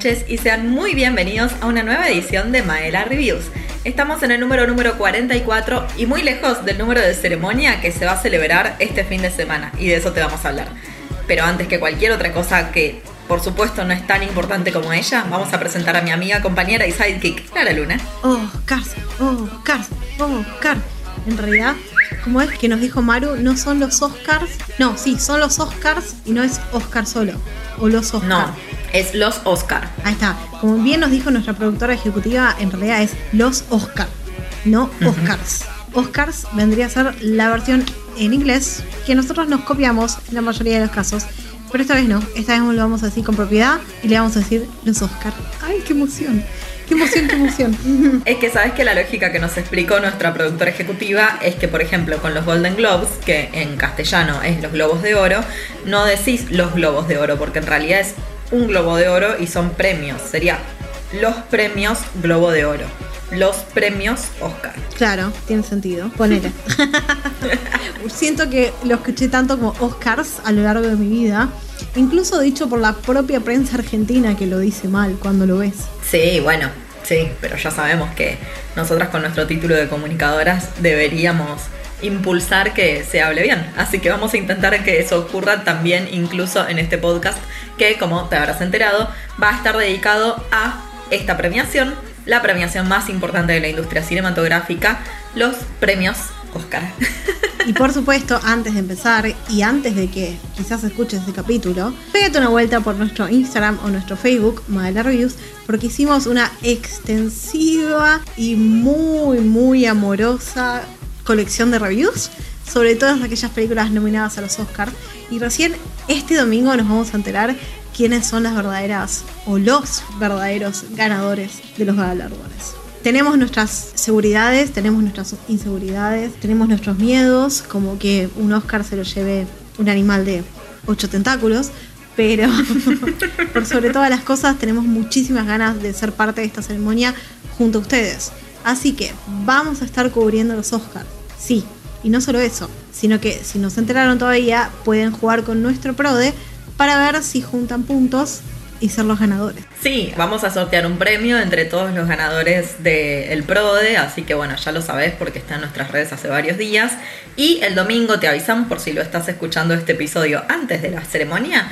noches y sean muy bienvenidos a una nueva edición de Maela Reviews. Estamos en el número número 44 y muy lejos del número de ceremonia que se va a celebrar este fin de semana y de eso te vamos a hablar. Pero antes que cualquier otra cosa que por supuesto no es tan importante como ella, vamos a presentar a mi amiga, compañera y sidekick, Clara Luna. Oh, Cars, oh, Cars, oh, Cars. En realidad, como es que nos dijo Maru, no son los Oscars. No, sí, son los Oscars y no es Oscar solo. O los Oscars. No, es los Oscar. Ahí está. Como bien nos dijo nuestra productora ejecutiva, en realidad es los Oscar, no Oscars. Oscars vendría a ser la versión en inglés que nosotros nos copiamos en la mayoría de los casos. Pero esta vez no, esta vez lo vamos a decir con propiedad y le vamos a decir los Oscar. ¡Ay, qué emoción! ¡Qué emoción, qué emoción! Es que sabes que la lógica que nos explicó nuestra productora ejecutiva es que, por ejemplo, con los Golden Globes, que en castellano es los Globos de Oro, no decís los Globos de Oro, porque en realidad es un Globo de Oro y son premios. Sería los premios Globo de Oro. Los premios Oscar. Claro, tiene sentido. Ponele. Siento que lo escuché tanto como Oscars a lo largo de mi vida. Incluso dicho por la propia prensa argentina que lo dice mal cuando lo ves. Sí, bueno, sí, pero ya sabemos que nosotras con nuestro título de comunicadoras deberíamos impulsar que se hable bien. Así que vamos a intentar que eso ocurra también incluso en este podcast que, como te habrás enterado, va a estar dedicado a esta premiación, la premiación más importante de la industria cinematográfica, los premios Oscar. Y por supuesto, antes de empezar y antes de que quizás escuches este capítulo, pégate una vuelta por nuestro Instagram o nuestro Facebook, Madela Reviews, porque hicimos una extensiva y muy, muy amorosa colección de reviews sobre todas aquellas películas nominadas a los Oscars. Y recién este domingo nos vamos a enterar quiénes son las verdaderas o los verdaderos ganadores de los galardones. Tenemos nuestras seguridades, tenemos nuestras inseguridades, tenemos nuestros miedos, como que un Oscar se lo lleve un animal de ocho tentáculos, pero por sobre todas las cosas tenemos muchísimas ganas de ser parte de esta ceremonia junto a ustedes. Así que vamos a estar cubriendo los Oscars. Sí, y no solo eso, sino que si no se enteraron todavía, pueden jugar con nuestro PRODE para ver si juntan puntos y ser los ganadores. Sí, vamos a sortear un premio entre todos los ganadores del PRODE, así que bueno, ya lo sabes porque está en nuestras redes hace varios días. Y el domingo te avisamos, por si lo estás escuchando este episodio antes de la ceremonia,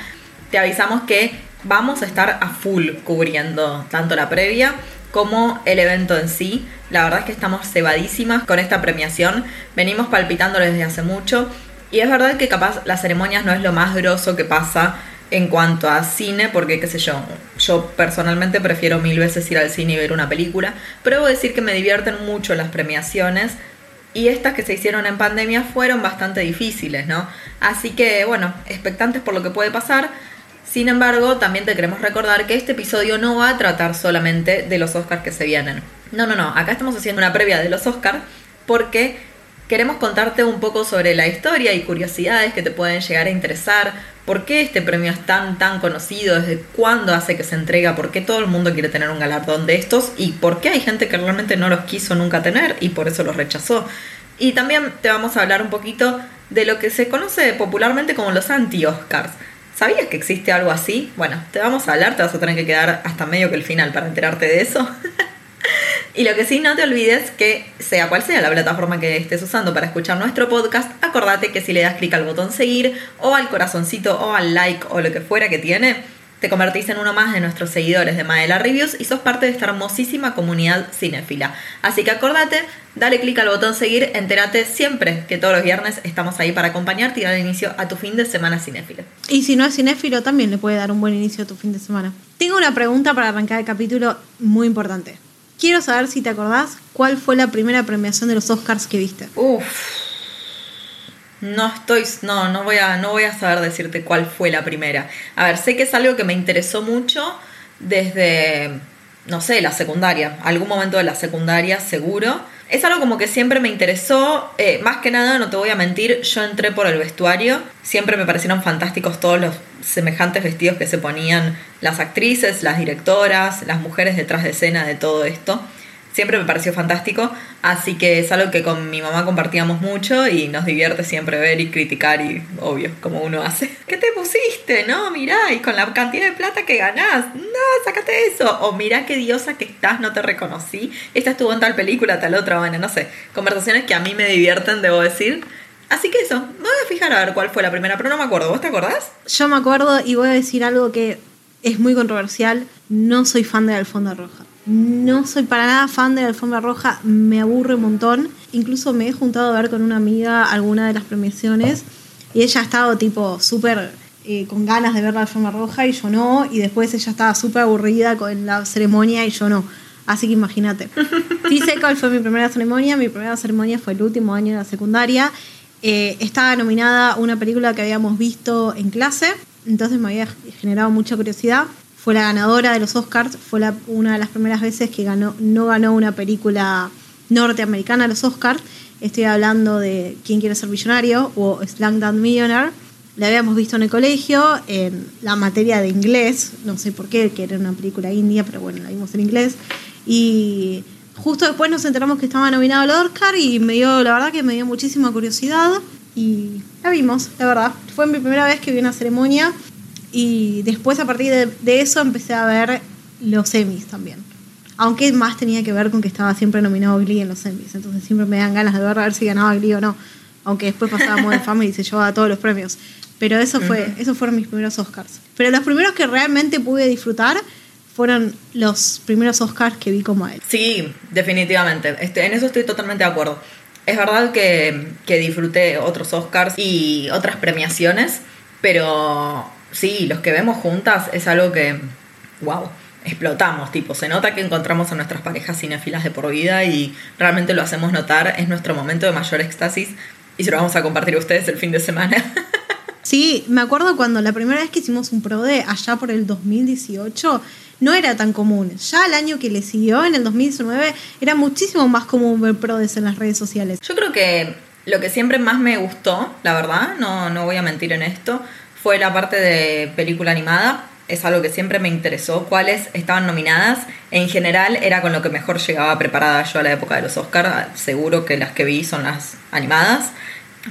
te avisamos que vamos a estar a full cubriendo tanto la previa como el evento en sí. La verdad es que estamos cebadísimas con esta premiación. Venimos palpitando desde hace mucho. Y es verdad que capaz las ceremonias no es lo más grosso que pasa en cuanto a cine, porque qué sé yo, yo personalmente prefiero mil veces ir al cine y ver una película, pero debo decir que me divierten mucho las premiaciones y estas que se hicieron en pandemia fueron bastante difíciles, ¿no? Así que bueno, expectantes por lo que puede pasar. Sin embargo, también te queremos recordar que este episodio no va a tratar solamente de los Oscars que se vienen. No, no, no, acá estamos haciendo una previa de los Oscars porque queremos contarte un poco sobre la historia y curiosidades que te pueden llegar a interesar, por qué este premio es tan, tan conocido, desde cuándo hace que se entrega, por qué todo el mundo quiere tener un galardón de estos y por qué hay gente que realmente no los quiso nunca tener y por eso los rechazó. Y también te vamos a hablar un poquito de lo que se conoce popularmente como los anti-Oscars. ¿Sabías que existe algo así? Bueno, te vamos a hablar, te vas a tener que quedar hasta medio que el final para enterarte de eso. Y lo que sí, no te olvides que sea cual sea la plataforma que estés usando para escuchar nuestro podcast, acordate que si le das clic al botón seguir o al corazoncito o al like o lo que fuera que tiene, te convertís en uno más de nuestros seguidores de Maela Reviews y sos parte de esta hermosísima comunidad cinéfila. Así que acordate, dale clic al botón seguir, entérate siempre que todos los viernes estamos ahí para acompañarte y dar inicio a tu fin de semana cinéfilo. Y si no es cinéfilo, también le puede dar un buen inicio a tu fin de semana. Tengo una pregunta para arrancar el capítulo muy importante. Quiero saber si te acordás cuál fue la primera premiación de los Oscars que viste. Uf. No estoy, no, no voy a, no voy a saber decirte cuál fue la primera. A ver, sé que es algo que me interesó mucho desde, no sé, la secundaria, algún momento de la secundaria seguro. Es algo como que siempre me interesó, eh, más que nada, no te voy a mentir, yo entré por el vestuario, siempre me parecieron fantásticos todos los semejantes vestidos que se ponían las actrices, las directoras, las mujeres detrás de escena de todo esto. Siempre me pareció fantástico, así que es algo que con mi mamá compartíamos mucho y nos divierte siempre ver y criticar y obvio, como uno hace. ¿Qué te pusiste? No, mirá, y con la cantidad de plata que ganás, no, sácate eso. O mirá qué diosa que estás, no te reconocí. Esta estuvo en tal película, tal otra, bueno, no sé. Conversaciones que a mí me divierten, debo decir. Así que eso, me voy a fijar a ver cuál fue la primera, pero no me acuerdo. ¿Vos te acordás? Yo me acuerdo y voy a decir algo que es muy controversial. No soy fan de alfombra roja. No soy para nada fan de la alfombra roja, me aburre un montón. Incluso me he juntado a ver con una amiga alguna de las premiaciones y ella ha estado tipo súper eh, con ganas de ver la alfombra roja y yo no. Y después ella estaba súper aburrida con la ceremonia y yo no. Así que imagínate. Sí sé cuál fue mi primera ceremonia. Mi primera ceremonia fue el último año de la secundaria. Eh, estaba nominada una película que habíamos visto en clase, entonces me había generado mucha curiosidad fue la ganadora de los Oscars, fue una de las primeras veces que ganó, no ganó una película norteamericana a los Oscars. Estoy hablando de Quién quiere ser millonario o Slumdog Millionaire. La habíamos visto en el colegio en la materia de inglés, no sé por qué, que era una película india, pero bueno, la vimos en inglés. Y justo después nos enteramos que estaba nominado al Oscar y me dio, la verdad que me dio muchísima curiosidad y la vimos, la verdad. Fue mi primera vez que vi una ceremonia y después a partir de, eso empecé a ver los Emmys también. Aunque más tenía que ver con que estaba siempre nominado Glee en los Emmys. Entonces siempre me dan ganas de ver a ver si ganaba Glee o no. Aunque después pasaba Modern Family y se llevaba todos los premios. Pero eso fue, esos fueron mis primeros Oscars. Pero los primeros que realmente pude disfrutar fueron los primeros Oscars que vi como él. Sí, definitivamente. Este, en eso estoy totalmente de acuerdo. Es verdad que, que disfruté otros Oscars y otras premiaciones, pero sí, los que vemos juntas es algo que, wow, explotamos, tipo, se nota que encontramos a nuestras parejas cinefilas de por vida y realmente lo hacemos notar, es nuestro momento de mayor éxtasis y se lo vamos a compartir a ustedes el fin de semana. Sí, me acuerdo cuando la primera vez que hicimos un PRODE allá por el 2018 no era tan común. Ya el año que le siguió, en el 2019, era muchísimo más común ver PRODES en las redes sociales. Yo creo que lo que siempre más me gustó, la verdad, no, no voy a mentir en esto, fue la parte de película animada. Es algo que siempre me interesó. Cuáles estaban nominadas. En general era con lo que mejor llegaba preparada yo a la época de los Oscars. Seguro que las que vi son las animadas.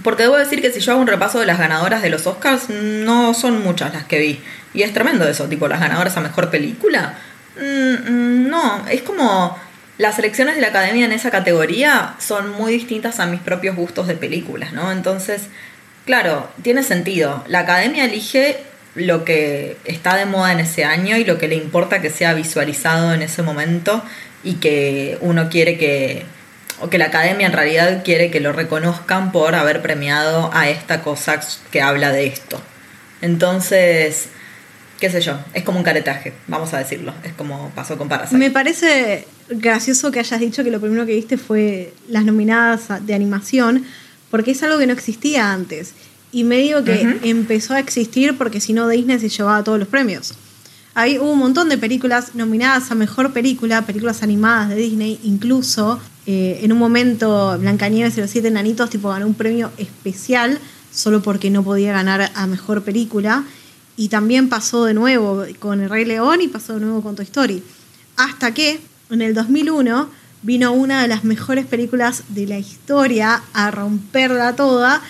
Porque debo decir que si yo hago un repaso de las ganadoras de los Oscars, no son muchas las que vi. Y es tremendo eso, tipo las ganadoras a mejor película. Mm, mm, no, es como las elecciones de la academia en esa categoría son muy distintas a mis propios gustos de películas, ¿no? Entonces Claro, tiene sentido. La academia elige lo que está de moda en ese año y lo que le importa que sea visualizado en ese momento y que uno quiere que, o que la academia en realidad quiere que lo reconozcan por haber premiado a esta cosa que habla de esto. Entonces, qué sé yo, es como un caretaje, vamos a decirlo, es como pasó con Parasite. Me parece gracioso que hayas dicho que lo primero que viste fue las nominadas de animación, porque es algo que no existía antes. Y medio que empezó a existir porque si no Disney se llevaba todos los premios. Ahí hubo un montón de películas nominadas a Mejor Película, películas animadas de Disney, incluso eh, en un momento Blancanieves y los Siete Enanitos tipo ganó un premio especial solo porque no podía ganar a Mejor Película. Y también pasó de nuevo con El Rey León y pasó de nuevo con Toy Story. Hasta que en el 2001 vino una de las mejores películas de la historia a romperla toda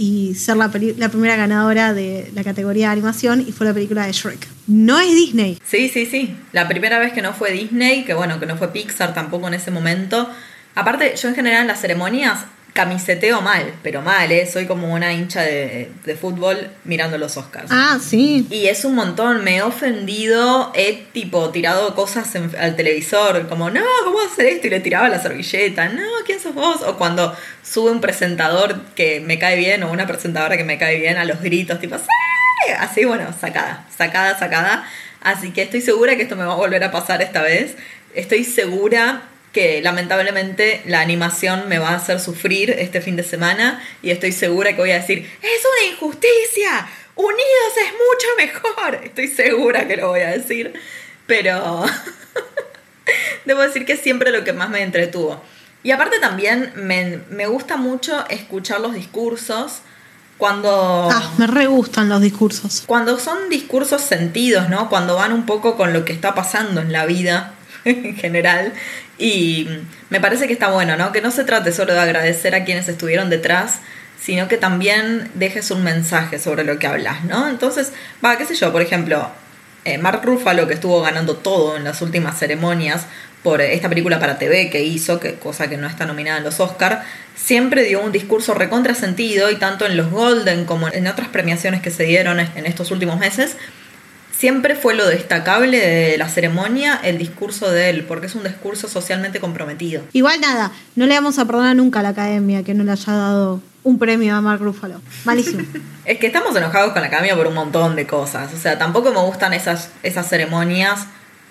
y ser la, primera ganadora de la categoría de animación y fue la película de Shrek. No es Disney. Sí, sí, sí. La primera vez que no fue Disney, que bueno, que no fue Pixar tampoco en ese momento. Aparte, yo en general en las ceremonias camiseteo mal, pero mal, ¿eh? Soy como una hincha de, fútbol mirando los Oscars. Ah, sí. Y es un montón, me he ofendido, he tipo tirado cosas al televisor, como, no, ¿cómo hacer esto? Y le tiraba la servilleta, no, ¿quién sos vos? O cuando sube un presentador que me cae bien o una presentadora que me cae bien a los gritos, tipo, ¡Sí! Así, bueno, sacada, sacada, sacada. Así que estoy segura que esto me va a volver a pasar esta vez. Estoy segura que lamentablemente la animación me va a hacer sufrir este fin de semana y estoy segura que voy a decir, es una injusticia, unidos es mucho mejor. Estoy segura que lo voy a decir, pero debo decir que es siempre lo que más me entretuvo. Y aparte también me, me gusta mucho escuchar los discursos cuando... Ah, me re gustan los discursos. Cuando son discursos sentidos, ¿no? Cuando van un poco con lo que está pasando en la vida en general. Y me parece que está bueno, ¿no? Que no se trate solo de agradecer a quienes estuvieron detrás, sino que también dejes un mensaje sobre lo que hablas, ¿no? Entonces, va, qué sé yo, por ejemplo, eh, Mark Ruffalo, que estuvo ganando todo en las últimas ceremonias por esta película para TV que hizo, que cosa que no está nominada en los Oscar, siempre dio un discurso recontrasentido y tanto en los Golden como en otras premiaciones que se dieron en estos últimos meses, siempre fue lo destacable de la ceremonia el discurso de él, porque es un discurso socialmente comprometido. Igual nada, no le vamos a perdonar nunca a la academia que no le haya dado un premio a Mark Ruffalo. Malísimo. es que estamos enojados con la academia por un montón de cosas. O sea, tampoco me gustan esas, esas ceremonias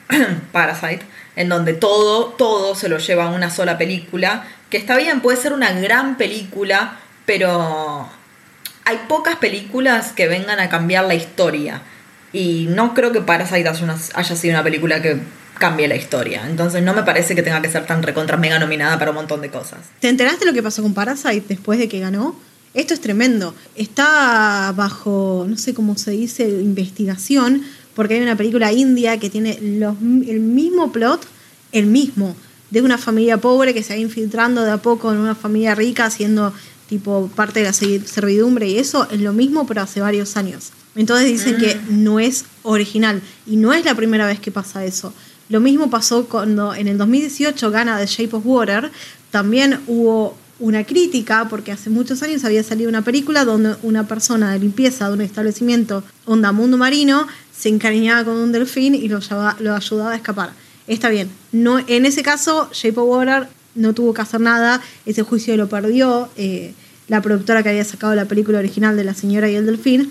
Parasite, en donde todo, todo se lo lleva a una sola película. Que está bien, puede ser una gran película, pero hay pocas películas que vengan a cambiar la historia. Y no creo que Parasite haya sido una película que cambie la historia. Entonces no me parece que tenga que ser tan recontra mega nominada para un montón de cosas. ¿Te enteraste lo que pasó con Parasite después de que ganó? Esto es tremendo. Está bajo, no sé cómo se dice, investigación, porque hay una película india que tiene el mismo plot, el mismo, de una familia pobre que se va infiltrando de a poco en una familia rica, haciendo tipo parte de la servidumbre y eso es lo mismo, pero hace varios años. Entonces dicen que mm. no es original y no es la primera vez que pasa eso. Lo mismo pasó cuando en el 2018 gana The Shape of Water. También hubo una crítica porque hace muchos años había salido una película donde una persona de limpieza de un establecimiento onda mundo marino se encariñaba con un delfín y lo, lo ayudaba a escapar. Está bien. No, en ese caso, Shape of Water no tuvo que hacer nada. Ese juicio lo perdió eh, la productora que había sacado la película original de La señora y el delfín.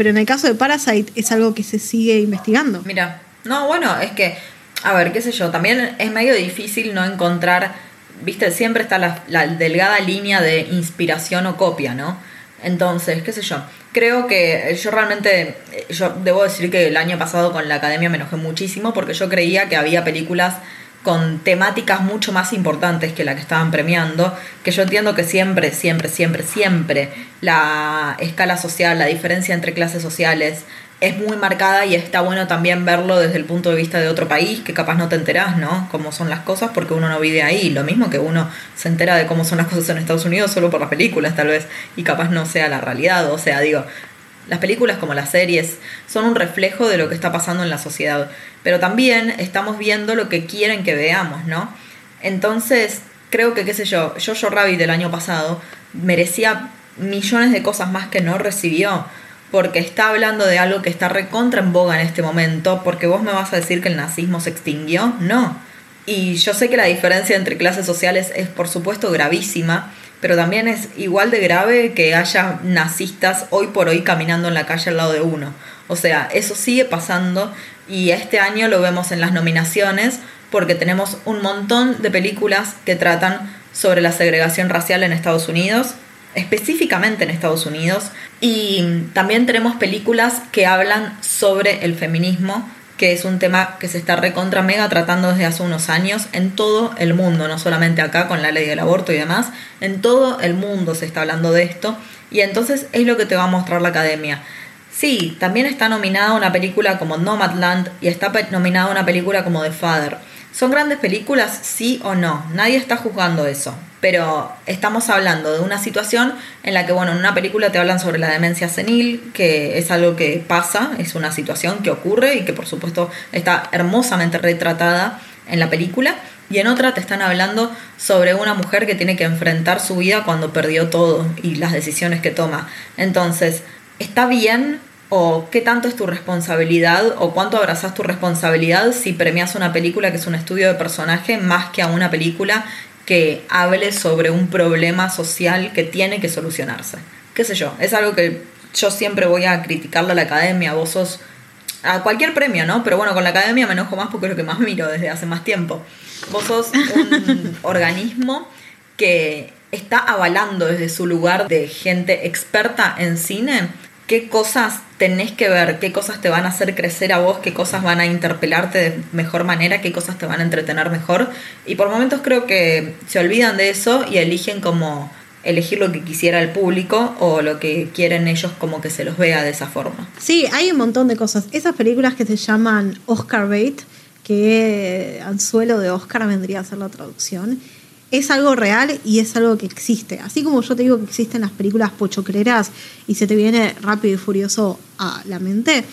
Pero en el caso de Parasite es algo que se sigue investigando. Mira, no, bueno, es que a ver, qué sé yo, también es medio difícil no encontrar, viste, siempre está la, delgada línea de inspiración o copia, ¿no? Entonces, qué sé yo, creo que yo realmente, yo debo decir que el año pasado con la academia me enojé muchísimo porque yo creía que había películas con temáticas mucho más importantes que la que estaban premiando, que yo entiendo que siempre, siempre, siempre, siempre la escala social, la diferencia entre clases sociales, es muy marcada y está bueno también verlo desde el punto de vista de otro país, que capaz no te enterás, ¿no? Cómo son las cosas porque uno no vive ahí. Lo mismo que uno se entera de cómo son las cosas en Estados Unidos solo por las películas, tal vez, y capaz no sea la realidad. O sea, digo, las películas como las series son un reflejo de lo que está pasando en la sociedad, pero también estamos viendo lo que quieren que veamos, ¿no? Entonces, creo que, qué sé yo, Jojo Rabbit del año pasado merecía millones de cosas más que no recibió porque está hablando de algo que está recontra en boga en este momento, porque vos me vas a decir que el nazismo se extinguió, no. Y yo sé que la diferencia entre clases sociales es por supuesto gravísima, pero también es igual de grave que haya nazistas hoy por hoy caminando en la calle al lado de uno. O sea, eso sigue pasando y este año lo vemos en las nominaciones porque tenemos un montón de películas que tratan sobre la segregación racial en Estados Unidos, específicamente en Estados Unidos. Y también tenemos películas que hablan sobre el feminismo, que es un tema que se está recontra mega tratando desde hace unos años en todo el mundo, no solamente acá con la ley del aborto y demás, en todo el mundo se está hablando de esto. Y entonces es lo que te va a mostrar la academia. Sí, también está nominada una película como Nomadland y está nominada una película como The Father. ¿Son grandes películas? Sí o no. Nadie está juzgando eso. Pero estamos hablando de una situación en la que, bueno, en una película te hablan sobre la demencia senil, que es algo que pasa, es una situación que ocurre y que por supuesto está hermosamente retratada en la película. Y en otra te están hablando sobre una mujer que tiene que enfrentar su vida cuando perdió todo y las decisiones que toma. Entonces, está bien o qué tanto es tu responsabilidad o cuánto abrazas tu responsabilidad si premias una película que es un estudio de personaje más que a una película que hable sobre un problema social que tiene que solucionarse. ¿Qué sé yo? Es algo que yo siempre voy a criticarle a la academia, vos sos a cualquier premio, ¿no? Pero bueno, con la academia me enojo más porque es lo que más miro desde hace más tiempo. Vos sos un organismo que está avalando desde su lugar de gente experta en cine qué cosas tenés que ver, qué cosas te van a hacer crecer a vos, qué cosas van a interpelarte de mejor manera, qué cosas te van a entretener mejor. Y por momentos creo que se olvidan de eso y eligen como elegir lo que quisiera el público o lo que quieren ellos como que se los vea de esa forma. Sí, hay un montón de cosas. Esas películas que se llaman Oscar bait, que anzuelo de Oscar vendría a ser la traducción. Es algo real y es algo que existe. Así como yo te digo que existen las películas pochocleras y se te viene rápido y furioso a la mente,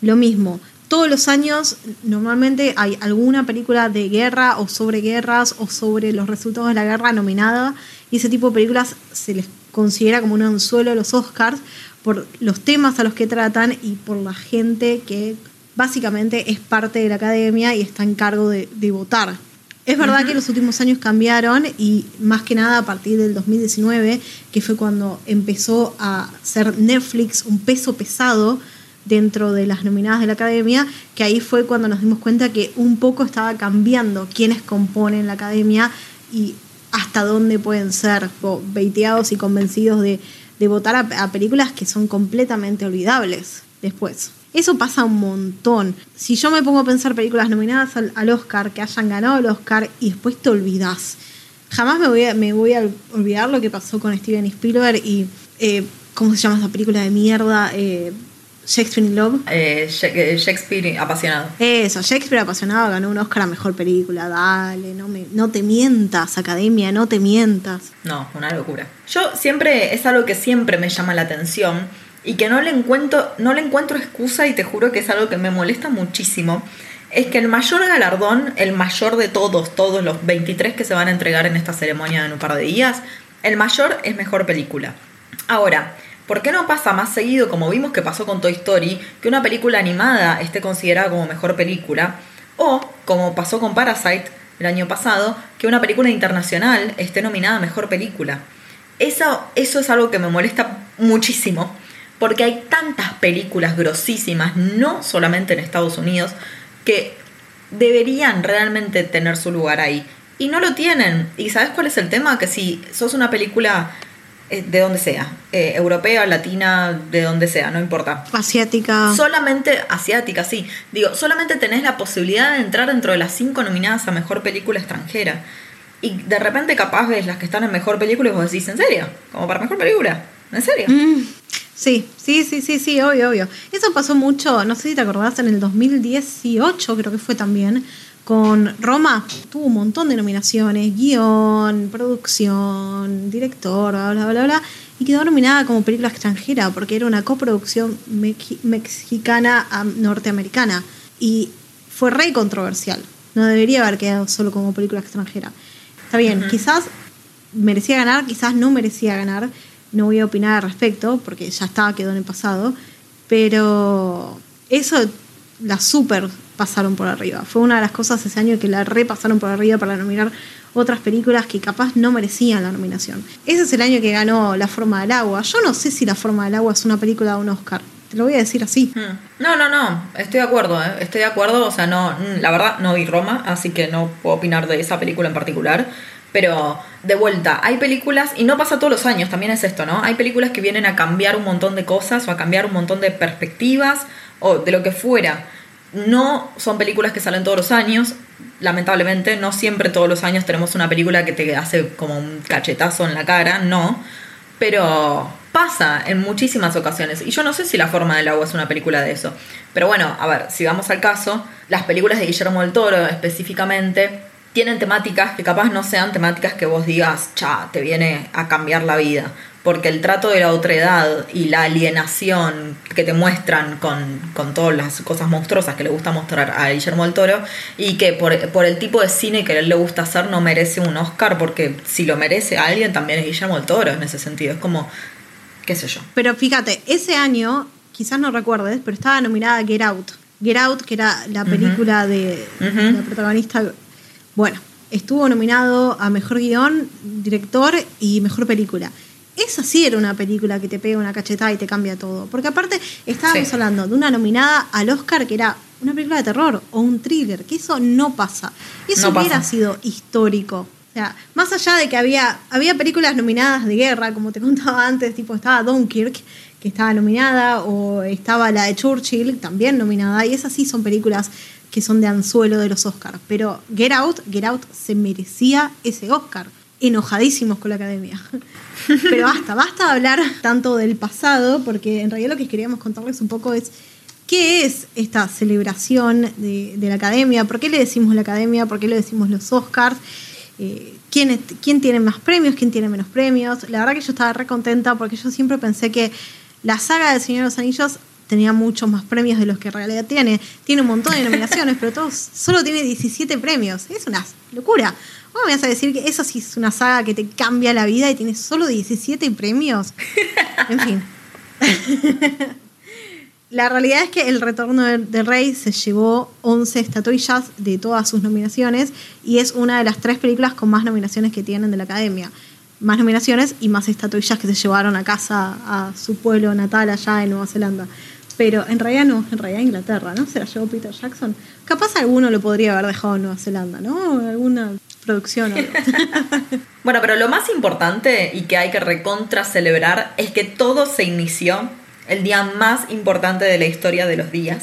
lo mismo. Todos los años normalmente hay alguna película de guerra o sobre guerras o sobre los resultados de la guerra nominada y ese tipo de películas se les considera como un anzuelo de los Oscars por los temas a los que tratan y por la gente que básicamente es parte de la academia y está en cargo de, votar. Es verdad que los últimos años cambiaron y más que nada a partir del 2019, que fue cuando empezó a ser Netflix un peso pesado dentro de las nominadas de la academia, que ahí fue cuando nos dimos cuenta que un poco estaba cambiando quiénes componen la academia y hasta dónde pueden ser veiteados y convencidos de, votar a películas que son completamente olvidables después. Eso pasa un montón. Si yo me pongo a pensar películas nominadas al, Oscar, que hayan ganado el Oscar y después te olvidas. Jamás me voy a, me voy a olvidar lo que pasó con Steven Spielberg y. Eh, ¿Cómo se llama esa película de mierda? Eh, Shakespeare in Love. Eh, Shakespeare apasionado. Eso, Shakespeare apasionado ganó un Oscar a mejor película. Dale, no, me, no te mientas, academia, no te mientas. No, una locura. Yo siempre, es algo que siempre me llama la atención y que no le encuentro, no le encuentro excusa y te juro que es algo que me molesta muchísimo, es que el mayor galardón, el mayor de todos, todos los 23 que se van a entregar en esta ceremonia en un par de días, el mayor es mejor película. Ahora, ¿por qué no pasa más seguido, como vimos que pasó con Toy Story, que una película animada esté considerada como mejor película? O, como pasó con Parasite el año pasado, que una película internacional esté nominada mejor película. Eso, eso es algo que me molesta muchísimo porque hay tantas películas grosísimas, no solamente en Estados Unidos, que deberían realmente tener su lugar ahí. Y no lo tienen. ¿Y sabes cuál es el tema? Que si sos una película eh, de donde sea, eh, europea, latina, de donde sea, no importa. Asiática. Solamente, asiática, sí. Digo, solamente tenés la posibilidad de entrar dentro de las cinco nominadas a Mejor Película Extranjera. Y de repente capaz ves las que están en Mejor Película y vos decís, ¿en serio? ¿Como para Mejor Película? ¿En serio? Mm. Sí, sí, sí, sí, sí, obvio, obvio. Eso pasó mucho, no sé si te acordás, en el 2018 creo que fue también, con Roma. Tuvo un montón de nominaciones, guion, producción, director, bla, bla, bla, bla. Y quedó nominada como película extranjera porque era una coproducción mexicana-norteamericana. Y fue re controversial. No debería haber quedado solo como película extranjera. Está bien, quizás merecía ganar, quizás no merecía ganar no voy a opinar al respecto porque ya estaba, quedó en el pasado, pero eso la super pasaron por arriba. Fue una de las cosas ese año que la repasaron por arriba para nominar otras películas que capaz no merecían la nominación. Ese es el año que ganó La forma del agua. Yo no sé si La forma del agua es una película de un Oscar. Te lo voy a decir así. Hmm. No, no, no. Estoy de acuerdo. ¿eh? Estoy de acuerdo. O sea, no, la verdad no vi Roma, así que no puedo opinar de esa película en particular. Pero de vuelta, hay películas, y no pasa todos los años, también es esto, ¿no? Hay películas que vienen a cambiar un montón de cosas o a cambiar un montón de perspectivas o de lo que fuera. No son películas que salen todos los años, lamentablemente, no siempre todos los años tenemos una película que te hace como un cachetazo en la cara, no. Pero pasa en muchísimas ocasiones. Y yo no sé si La forma del agua es una película de eso. Pero bueno, a ver, si vamos al caso, las películas de Guillermo del Toro específicamente tienen temáticas que capaz no sean temáticas que vos digas, cha, te viene a cambiar la vida. Porque el trato de la otredad y la alienación que te muestran con, todas las cosas monstruosas que le gusta mostrar a Guillermo del Toro y que por, el tipo de cine que a él le gusta hacer no merece un Oscar, porque si lo merece alguien también es Guillermo del Toro en ese sentido. Es como, qué sé yo. Pero fíjate, ese año, quizás no recuerdes, pero estaba nominada Get Out. Get Out, que era la película de la protagonista bueno, estuvo nominado a Mejor Guión, Director y Mejor Película. Esa sí era una película que te pega una cachetada y te cambia todo. Porque aparte estábamos hablando de una nominada al Oscar que era una película de terror o un thriller, que eso no pasa. Eso hubiera sido histórico. O sea, más allá de que había, había películas nominadas de guerra, como te contaba antes, tipo estaba Dunkirk, que estaba nominada, o estaba la de Churchill, también nominada, y esas sí son películas que son de anzuelo de los Oscars. Pero Get Out, Get Out se merecía ese Oscar. Enojadísimos con la academia. Pero basta, basta de hablar tanto del pasado, porque en realidad lo que queríamos contarles un poco es ¿Qué es esta celebración de, de, la academia? ¿Por qué le decimos la academia? ¿Por qué le decimos los Oscars? Eh, ¿quién, ¿Quién tiene más premios? ¿Quién tiene menos premios? La verdad que yo estaba re contenta porque yo siempre pensé que la saga del Señor de los Anillos tenía muchos más premios de los que en realidad tiene. Tiene un montón de nominaciones, pero todos, solo tiene 17 premios. Es una locura. ¿Cómo me vas a decir que eso sí es una saga que te cambia la vida y tiene solo 17 premios? En fin. La realidad es que El Retorno del Rey se llevó 11 estatuillas de todas sus nominaciones y es una de las tres películas con más nominaciones que tienen de la Academia. Más nominaciones y más estatuillas que se llevaron a casa a su pueblo natal allá en Nueva Zelanda. Pero en realidad no, en realidad Inglaterra, ¿no? Se la llevó Peter Jackson. Capaz alguno lo podría haber dejado en Nueva Zelanda, ¿no? Alguna producción. bueno, pero lo más importante y que hay que recontra celebrar es que todo se inició el día más importante de la historia de los días,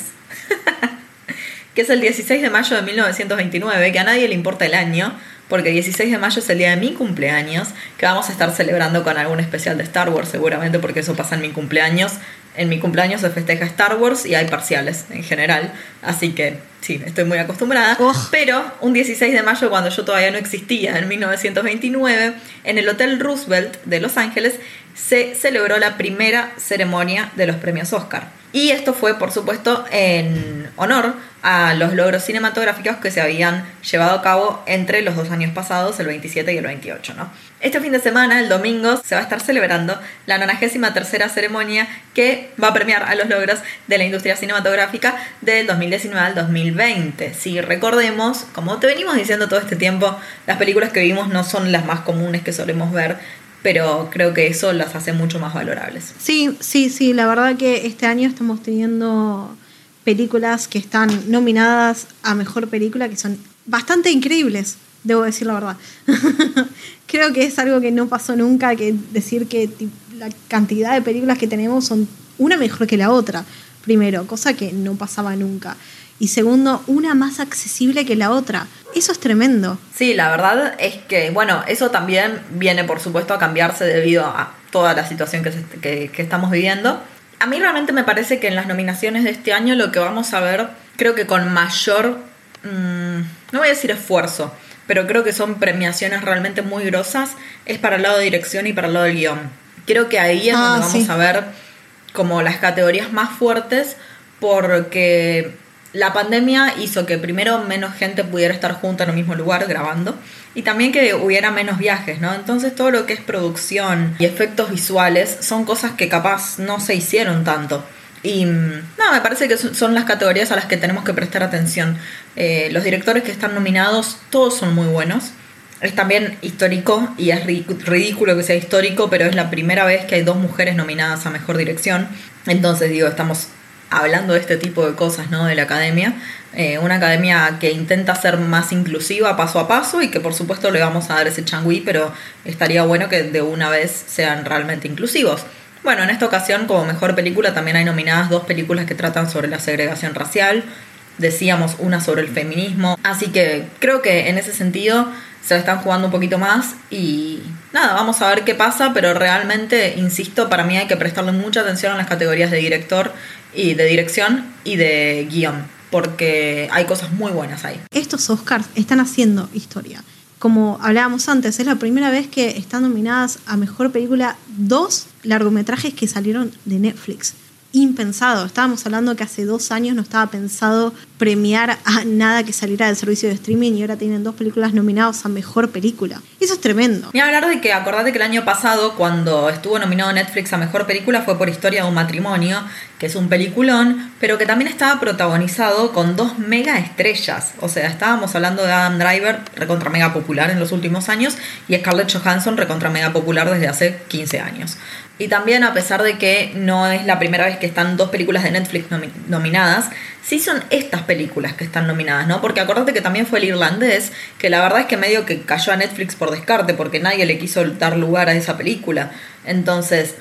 que es el 16 de mayo de 1929, que a nadie le importa el año, porque el 16 de mayo es el día de mi cumpleaños, que vamos a estar celebrando con algún especial de Star Wars seguramente, porque eso pasa en mi cumpleaños. En mi cumpleaños se festeja Star Wars y hay parciales en general, así que sí, estoy muy acostumbrada. Pero un 16 de mayo, cuando yo todavía no existía, en 1929, en el Hotel Roosevelt de Los Ángeles, se celebró la primera ceremonia de los premios Oscar. Y esto fue, por supuesto, en honor a los logros cinematográficos que se habían llevado a cabo entre los dos años pasados, el 27 y el 28. ¿no? Este fin de semana, el domingo, se va a estar celebrando la 93 ceremonia que va a premiar a los logros de la industria cinematográfica del 2019 al 2020. Si recordemos, como te venimos diciendo todo este tiempo, las películas que vimos no son las más comunes que solemos ver pero creo que eso las hace mucho más valorables. Sí, sí, sí, la verdad que este año estamos teniendo películas que están nominadas a Mejor Película que son bastante increíbles, debo decir la verdad. creo que es algo que no pasó nunca, que decir que la cantidad de películas que tenemos son una mejor que la otra, primero, cosa que no pasaba nunca y segundo, una más accesible que la otra. Eso es tremendo. Sí, la verdad es que, bueno, eso también viene, por supuesto, a cambiarse debido a toda la situación que, que, estamos viviendo. A mí realmente me parece que en las nominaciones de este año lo que vamos a ver, creo que con mayor, mm, no voy a decir esfuerzo, pero creo que son premiaciones realmente muy grosas, es para el lado de dirección y para el lado del guion. Creo que ahí es donde ah, vamos a ver como las categorías más fuertes porque la pandemia hizo que primero menos gente pudiera estar junta en el mismo lugar grabando y también que hubiera menos viajes, ¿no? Entonces todo lo que es producción y efectos visuales son cosas que capaz no se hicieron tanto. Y mm, no, me parece que son las categorías a las que tenemos que prestar atención. Eh, los directores que están nominados, todos son muy buenos. Es también histórico y es ridículo que sea histórico, pero es la primera vez que hay dos mujeres nominadas a Mejor Dirección. Entonces digo, estamos hablando de este tipo de cosas, ¿no? De la academia. Eh, una academia que intenta ser más inclusiva paso a paso y que por supuesto le vamos a dar ese changüí, pero estaría bueno que de una vez sean realmente inclusivos. Bueno, en esta ocasión como mejor película también hay nominadas dos películas que tratan sobre la segregación racial, decíamos una sobre el feminismo, así que creo que en ese sentido se la están jugando un poquito más y nada, vamos a ver qué pasa, pero realmente, insisto, para mí hay que prestarle mucha atención a las categorías de director y de dirección y de guion, porque hay cosas muy buenas ahí. Estos Oscars están haciendo historia. Como hablábamos antes, es la primera vez que están nominadas a Mejor Película dos largometrajes que salieron de Netflix impensado. Estábamos hablando que hace dos años no estaba pensado premiar a nada que saliera del servicio de streaming y ahora tienen dos películas nominadas a mejor película. Eso es tremendo. Y hablar de que acordate que el año pasado, cuando estuvo nominado Netflix a mejor película, fue por Historia de un matrimonio, que es un peliculón, pero que también estaba protagonizado con dos mega estrellas. O sea, estábamos hablando de Adam Driver, recontra mega popular en los últimos años, y Scarlett Johansson, recontra mega popular desde hace 15 años. Y también, a pesar de que no es la primera vez que están dos películas de Netflix nominadas, sí son estas películas que están nominadas, ¿no? Porque acordate que también fue el irlandés, que la verdad es que medio que cayó a Netflix por descarte, porque nadie le quiso dar lugar a esa película. Entonces,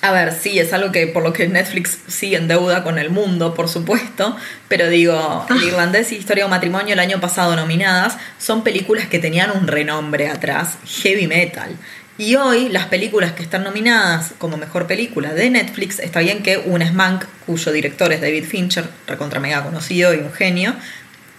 a ver, sí, es algo que por lo que Netflix sigue en deuda con el mundo, por supuesto, pero digo, El ah. Irlandés y Historia de Matrimonio el año pasado nominadas son películas que tenían un renombre atrás, heavy metal. Y hoy las películas que están nominadas como mejor película de Netflix, está bien que una es Mank, cuyo director es David Fincher, recontra mega conocido y un genio,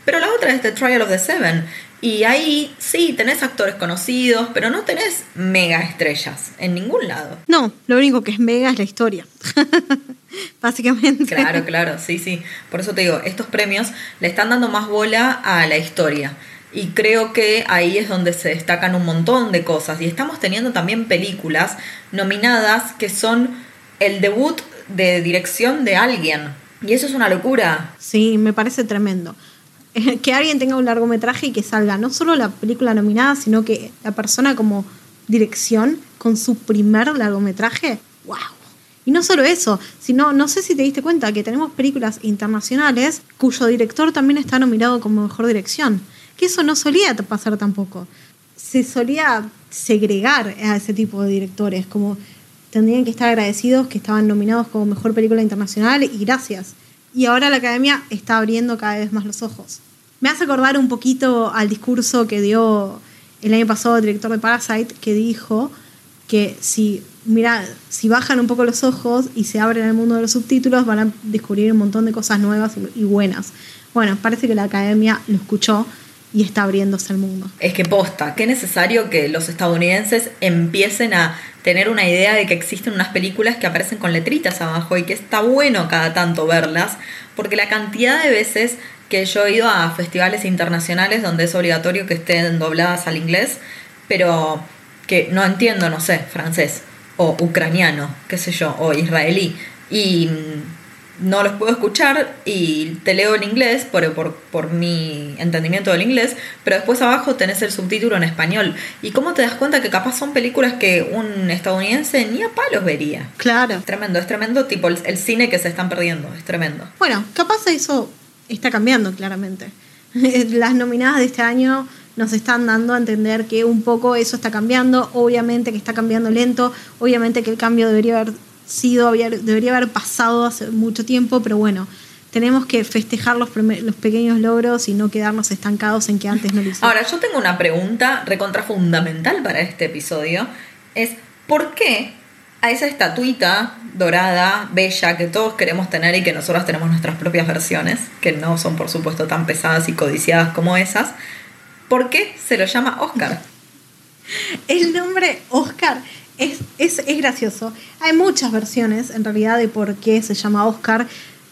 pero la otra es The Trial of the Seven. Y ahí sí, tenés actores conocidos, pero no tenés mega estrellas en ningún lado. No, lo único que es mega es la historia. Básicamente. Claro, claro, sí, sí. Por eso te digo, estos premios le están dando más bola a la historia. Y creo que ahí es donde se destacan un montón de cosas. Y estamos teniendo también películas nominadas que son el debut de dirección de alguien. Y eso es una locura. Sí, me parece tremendo. Que alguien tenga un largometraje y que salga no solo la película nominada, sino que la persona como dirección con su primer largometraje. ¡Wow! Y no solo eso, sino, no sé si te diste cuenta que tenemos películas internacionales cuyo director también está nominado como mejor dirección que eso no solía pasar tampoco. Se solía segregar a ese tipo de directores, como tendrían que estar agradecidos que estaban nominados como mejor película internacional y gracias. Y ahora la academia está abriendo cada vez más los ojos. Me hace acordar un poquito al discurso que dio el año pasado el director de Parasite, que dijo que si, mira, si bajan un poco los ojos y se abren al mundo de los subtítulos, van a descubrir un montón de cosas nuevas y buenas. Bueno, parece que la academia lo escuchó y está abriéndose el mundo. Es que posta, qué necesario que los estadounidenses empiecen a tener una idea de que existen unas películas que aparecen con letritas abajo y que está bueno cada tanto verlas, porque la cantidad de veces que yo he ido a festivales internacionales donde es obligatorio que estén dobladas al inglés, pero que no entiendo, no sé, francés o ucraniano, qué sé yo, o israelí. Y no los puedo escuchar y te leo en inglés por, por, por, mi entendimiento del inglés, pero después abajo tenés el subtítulo en español. ¿Y cómo te das cuenta que capaz son películas que un estadounidense ni a palos vería? Claro. Es tremendo, es tremendo, tipo el, el cine que se están perdiendo, es tremendo. Bueno, capaz eso está cambiando claramente. Las nominadas de este año nos están dando a entender que un poco eso está cambiando, obviamente que está cambiando lento, obviamente que el cambio debería haber sido, debería haber pasado hace mucho tiempo, pero bueno, tenemos que festejar los, los pequeños logros y no quedarnos estancados en que antes no lo hicimos. Ahora, yo tengo una pregunta recontra fundamental para este episodio. Es, ¿por qué a esa estatuita dorada, bella, que todos queremos tener y que nosotros tenemos nuestras propias versiones, que no son por supuesto tan pesadas y codiciadas como esas, ¿por qué se lo llama Oscar? El nombre Oscar es, es, gracioso. Hay muchas versiones en realidad de por qué se llama Oscar.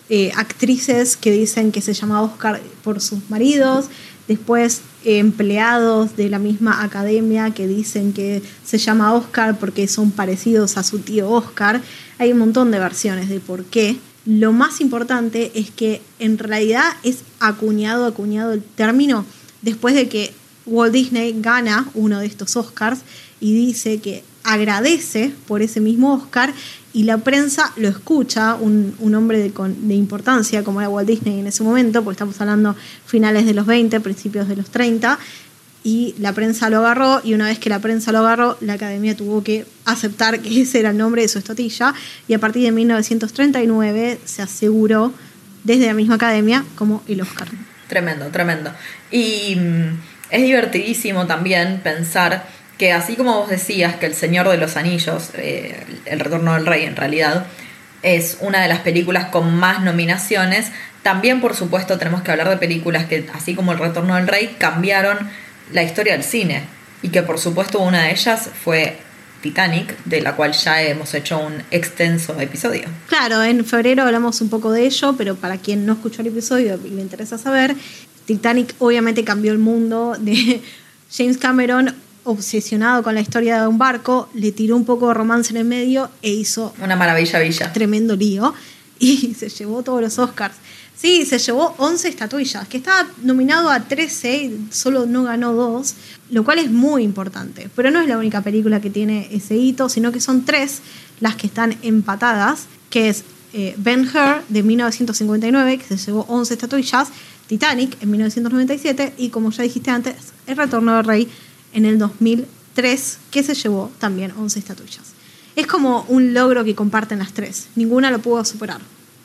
Eh, actrices que dicen que se llama Oscar por sus maridos, después eh, empleados de la misma academia que dicen que se llama Oscar porque son parecidos a su tío Oscar. Hay un montón de versiones de por qué. Lo más importante es que en realidad es acuñado, acuñado el término después de que Walt Disney gana uno de estos Oscars y dice que agradece por ese mismo Oscar y la prensa lo escucha, un, hombre de, importancia como era Walt Disney en ese momento, porque estamos hablando finales de los 20, principios de los 30, y la prensa lo agarró y una vez que la prensa lo agarró, la academia tuvo que aceptar que ese era el nombre de su estotilla y a partir de 1939 se aseguró desde la misma academia como el Oscar. Tremendo, tremendo. Y mm, es divertidísimo también pensar que así como vos decías que El Señor de los Anillos, eh, El Retorno del Rey en realidad, es una de las películas con más nominaciones, también por supuesto tenemos que hablar de películas que, así como El Retorno del Rey, cambiaron la historia del cine. Y que por supuesto una de ellas fue Titanic, de la cual ya hemos hecho un extenso episodio. Claro, en febrero hablamos un poco de ello, pero para quien no escuchó el episodio y le interesa saber, Titanic obviamente cambió el mundo de James Cameron obsesionado con la historia de un barco, le tiró un poco de romance en el medio e hizo... Una maravilla villa. Tremendo lío. Y se llevó todos los Oscars. Sí, se llevó 11 estatuillas, que estaba nominado a 13, solo no ganó dos, lo cual es muy importante. Pero no es la única película que tiene ese hito, sino que son tres las que están empatadas, que es eh, Ben Hur de 1959, que se llevó 11 estatuillas, Titanic en 1997 y como ya dijiste antes, El Retorno del Rey en el 2003, que se llevó también 11 estatuillas. Es como un logro que comparten las tres. Ninguna lo pudo superar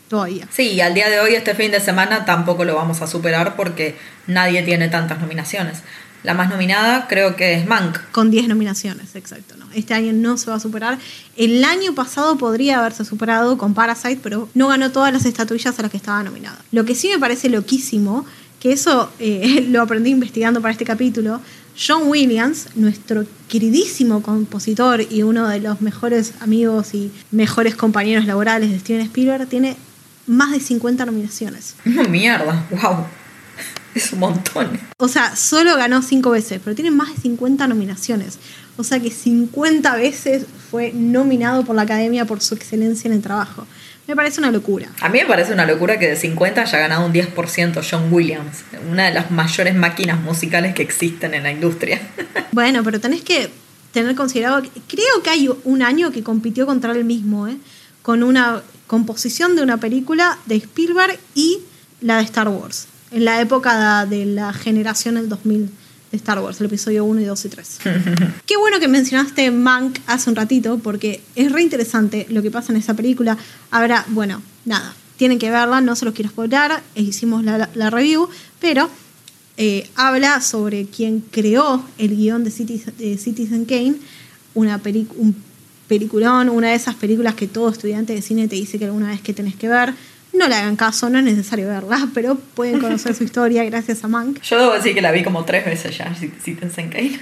todavía. Sí, y al día de hoy, este fin de semana, tampoco lo vamos a superar porque nadie tiene tantas nominaciones. La más nominada creo que es Mank. Con 10 nominaciones, exacto. ¿no? Este año no se va a superar. El año pasado podría haberse superado con Parasite, pero no ganó todas las estatuillas a las que estaba nominada. Lo que sí me parece loquísimo, que eso eh, lo aprendí investigando para este capítulo, John Williams, nuestro queridísimo compositor y uno de los mejores amigos y mejores compañeros laborales de Steven Spielberg, tiene más de 50 nominaciones. Mierda, wow. Es un montón. O sea, solo ganó 5 veces, pero tiene más de 50 nominaciones. O sea que 50 veces fue nominado por la Academia por su excelencia en el trabajo. Me parece una locura. A mí me parece una locura que de 50 haya ganado un 10% John Williams, una de las mayores máquinas musicales que existen en la industria. Bueno, pero tenés que tener considerado, creo que hay un año que compitió contra él mismo, ¿eh? con una composición de una película de Spielberg y la de Star Wars en la época de la generación del 2000 de Star Wars, el episodio 1 y 2 y 3. Qué bueno que mencionaste Mank hace un ratito, porque es re interesante lo que pasa en esa película. Ahora, bueno, nada, tienen que verla, no se los quiero spoiler, hicimos la, review, pero eh, habla sobre quien creó el guion de Citizen, Kane, una un peliculón, una de esas películas que todo estudiante de cine te dice que alguna vez que tenés que ver no le hagan caso, no es necesario verla, pero pueden conocer su historia gracias a Mank. Yo debo decir que la vi como tres veces ya, Citizen Kane.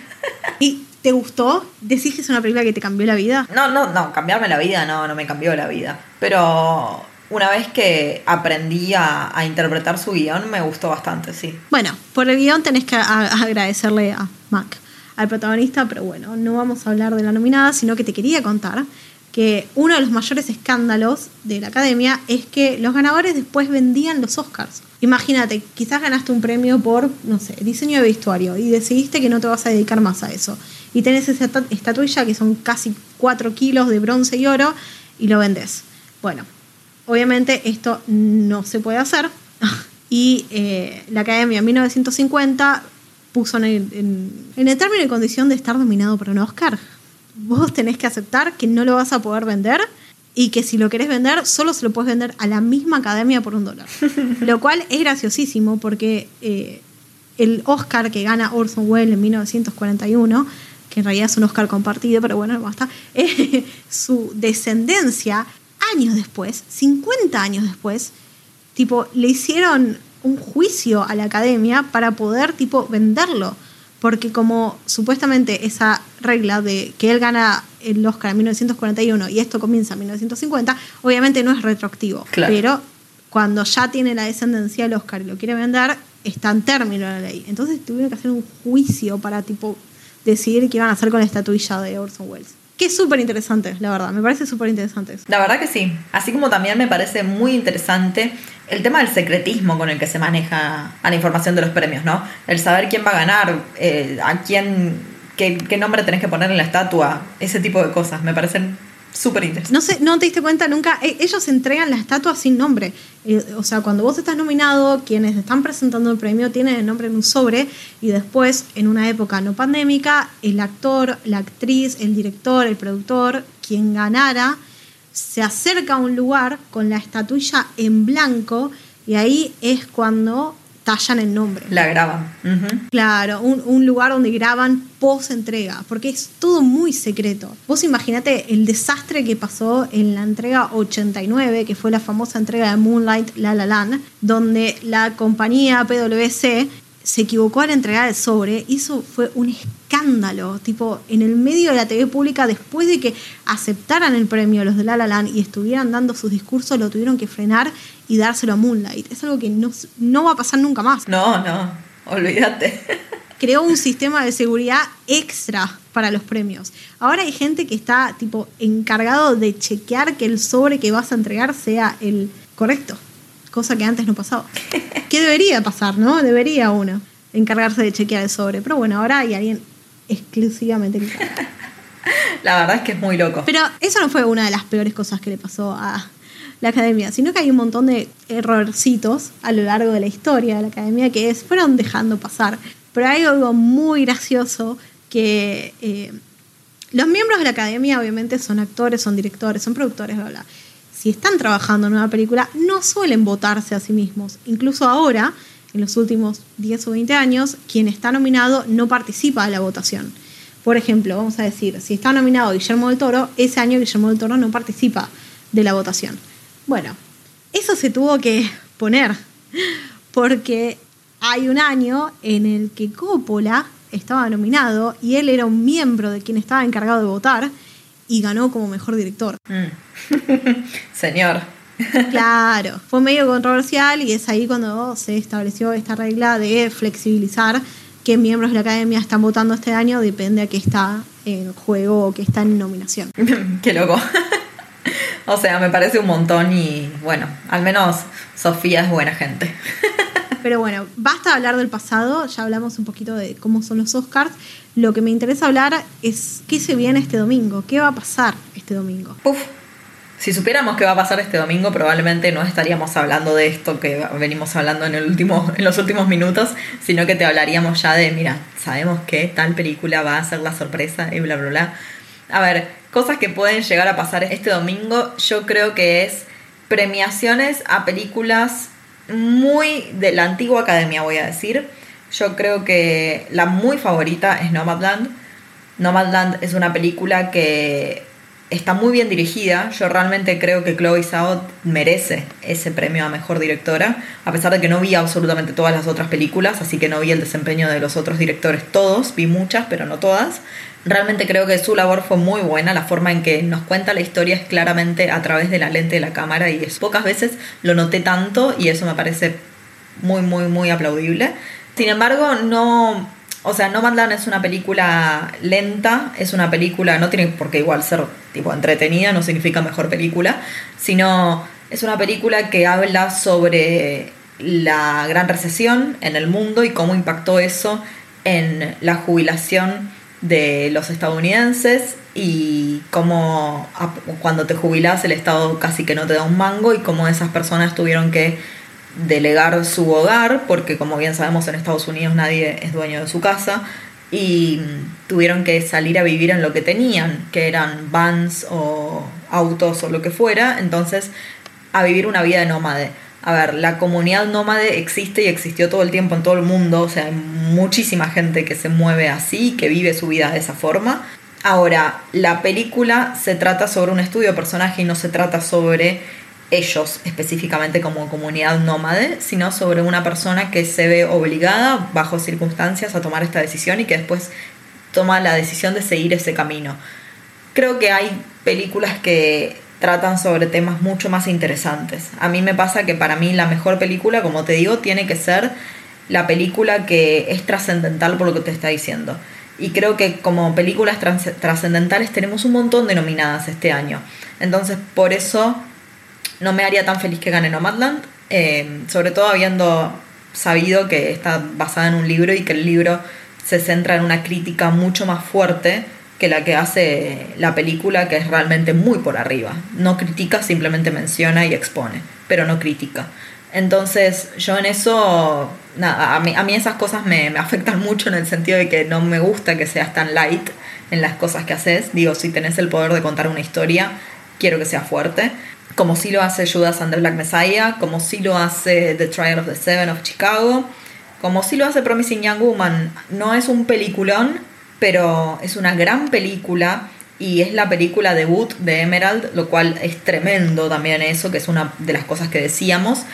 ¿Y te gustó? ¿Decís que es una película que te cambió la vida? No, no, no, cambiarme la vida no, no me cambió la vida. Pero una vez que aprendí a, interpretar su guion, me gustó bastante, sí. Bueno, por el guion tenés que agradecerle a Mank, al protagonista, pero bueno, no vamos a hablar de la nominada, sino que te quería contar que uno de los mayores escándalos de la academia es que los ganadores después vendían los Oscars. Imagínate, quizás ganaste un premio por, no sé, diseño de vestuario y decidiste que no te vas a dedicar más a eso. Y tenés esa estatuilla que son casi 4 kilos de bronce y oro y lo vendes. Bueno, obviamente esto no se puede hacer y eh, la academia en 1950 puso en el, en el término y condición de estar dominado por un Oscar vos tenés que aceptar que no lo vas a poder vender y que si lo querés vender, solo se lo puedes vender a la misma academia por un dólar. lo cual es graciosísimo porque eh, el Oscar que gana Orson Welles en 1941, que en realidad es un Oscar compartido, pero bueno, basta, eh, su descendencia, años después, 50 años después, tipo, le hicieron un juicio a la academia para poder, tipo, venderlo porque como supuestamente esa regla de que él gana el Oscar en 1941 y esto comienza en 1950, obviamente no es retroactivo. Pero cuando ya tiene la descendencia del Oscar y lo quiere vender, está en término la ley. Entonces tuvieron que hacer un juicio para tipo decidir qué iban a hacer con la estatuilla de Orson Welles que es súper interesante, la verdad, me parece súper interesante. La verdad que sí, así como también me parece muy interesante el tema del secretismo con el que se maneja a la información de los premios, ¿no? El saber quién va a ganar, eh, a quién, qué, nombre tenés que poner en la estatua, ese tipo de cosas, me parecen Súper interesante. No sé, no te diste cuenta nunca. E, ellos entregan las estatuas sin nombre. Eh, o sea, cuando vos estás nominado, quienes están presentando el premio tienen el nombre en un sobre y después, en una época no pandémica, el actor, la actriz, el director, el productor, quien ganara, se acerca a un lugar con la estatuilla en blanco y ahí es cuando tallan el nombre. La graban. Claro, un, lugar donde graban post entrega, porque es todo muy secreto. Vos imaginate el desastre que pasó en la entrega 89, que fue la famosa entrega de Moonlight La La Land, donde la compañía PwC se equivocó al entregar el sobre, eso fue un escándalo, tipo, en el medio de la TV pública, después de que aceptaran el premio los de La La Land y estuvieran dando sus discursos, lo tuvieron que frenar y dárselo a Moonlight. Es algo que no, no va a pasar nunca más. No, no, olvídate. Creó un sistema de seguridad extra para los premios. Ahora hay gente que está, tipo, encargado de chequear que el sobre que vas a entregar sea el correcto cosa que antes no pasaba. ¿Qué debería pasar, no? Debería uno encargarse de chequear el sobre. Pero bueno, ahora hay alguien exclusivamente encargado. La verdad es que es muy loco. Pero eso no fue una de las peores cosas que le pasó a la academia, sino que hay un montón de errorcitos a lo largo de la historia de la academia que fueron dejando pasar. Pero hay algo muy gracioso que eh, los miembros de la academia obviamente son actores, son directores, son productores, bla, bla si están trabajando en una película, no suelen votarse a sí mismos. Incluso ahora, en los últimos 10 o 20 años, quien está nominado no participa de la votación. Por ejemplo, vamos a decir, si está nominado Guillermo del Toro, ese año Guillermo del Toro no participa de la votación. Bueno, eso se tuvo que poner porque hay un año en el que Coppola estaba nominado y él era un miembro de quien estaba encargado de votar y ganó como mejor director. Mm. Señor. Claro, fue medio controversial y es ahí cuando se estableció esta regla de flexibilizar qué miembros de la academia están votando este año, depende a qué está en juego o qué está en nominación. qué loco. o sea, me parece un montón y bueno, al menos Sofía es buena gente. Pero bueno, basta hablar del pasado, ya hablamos un poquito de cómo son los Oscars. Lo que me interesa hablar es qué se viene este domingo, qué va a pasar este domingo. Uf, si supiéramos qué va a pasar este domingo, probablemente no estaríamos hablando de esto que venimos hablando en, el último, en los últimos minutos, sino que te hablaríamos ya de, mira, sabemos que tal película va a ser la sorpresa y bla, bla, bla. A ver, cosas que pueden llegar a pasar este domingo, yo creo que es premiaciones a películas muy de la antigua academia, voy a decir. Yo creo que la muy favorita es Nomadland. Nomadland es una película que está muy bien dirigida. Yo realmente creo que Chloe Zhao merece ese premio a mejor directora, a pesar de que no vi absolutamente todas las otras películas, así que no vi el desempeño de los otros directores todos, vi muchas, pero no todas. Realmente creo que su labor fue muy buena, la forma en que nos cuenta la historia es claramente a través de la lente de la cámara y es, pocas veces lo noté tanto y eso me parece muy, muy, muy aplaudible. Sin embargo, no, o sea, No Land es una película lenta, es una película, no tiene por qué igual ser tipo entretenida, no significa mejor película, sino es una película que habla sobre la gran recesión en el mundo y cómo impactó eso en la jubilación de los estadounidenses y cómo cuando te jubilas el Estado casi que no te da un mango y cómo esas personas tuvieron que delegar su hogar, porque como bien sabemos en Estados Unidos nadie es dueño de su casa, y tuvieron que salir a vivir en lo que tenían, que eran vans o autos o lo que fuera, entonces a vivir una vida de nómade. A ver, la comunidad nómade existe y existió todo el tiempo en todo el mundo, o sea, hay muchísima gente que se mueve así, que vive su vida de esa forma. Ahora, la película se trata sobre un estudio de personaje y no se trata sobre ellos específicamente como comunidad nómade, sino sobre una persona que se ve obligada bajo circunstancias a tomar esta decisión y que después toma la decisión de seguir ese camino. Creo que hay películas que tratan sobre temas mucho más interesantes. A mí me pasa que para mí la mejor película, como te digo, tiene que ser la película que es trascendental por lo que te está diciendo. Y creo que como películas trascendentales tenemos un montón de nominadas este año. Entonces, por eso no me haría tan feliz que gane Nomadland, eh, sobre todo habiendo sabido que está basada en un libro y que el libro se centra en una crítica mucho más fuerte que la que hace la película, que es realmente muy por arriba. No critica, simplemente menciona y expone, pero no critica. Entonces, yo en eso, nada, a mí, a mí esas cosas me, me, afectan mucho en el sentido de que no me gusta que seas tan light en las cosas que haces. Digo, si tenés el poder de contar una historia, quiero que sea fuerte. Como sí lo hace Judas and the Black Messiah, como sí lo hace The Trial of the Seven of Chicago, como sí lo hace Promising Young Woman. No es un peliculón, pero es una gran película y es la película debut de Emerald, lo cual es tremendo también eso, que es una de las cosas que decíamos.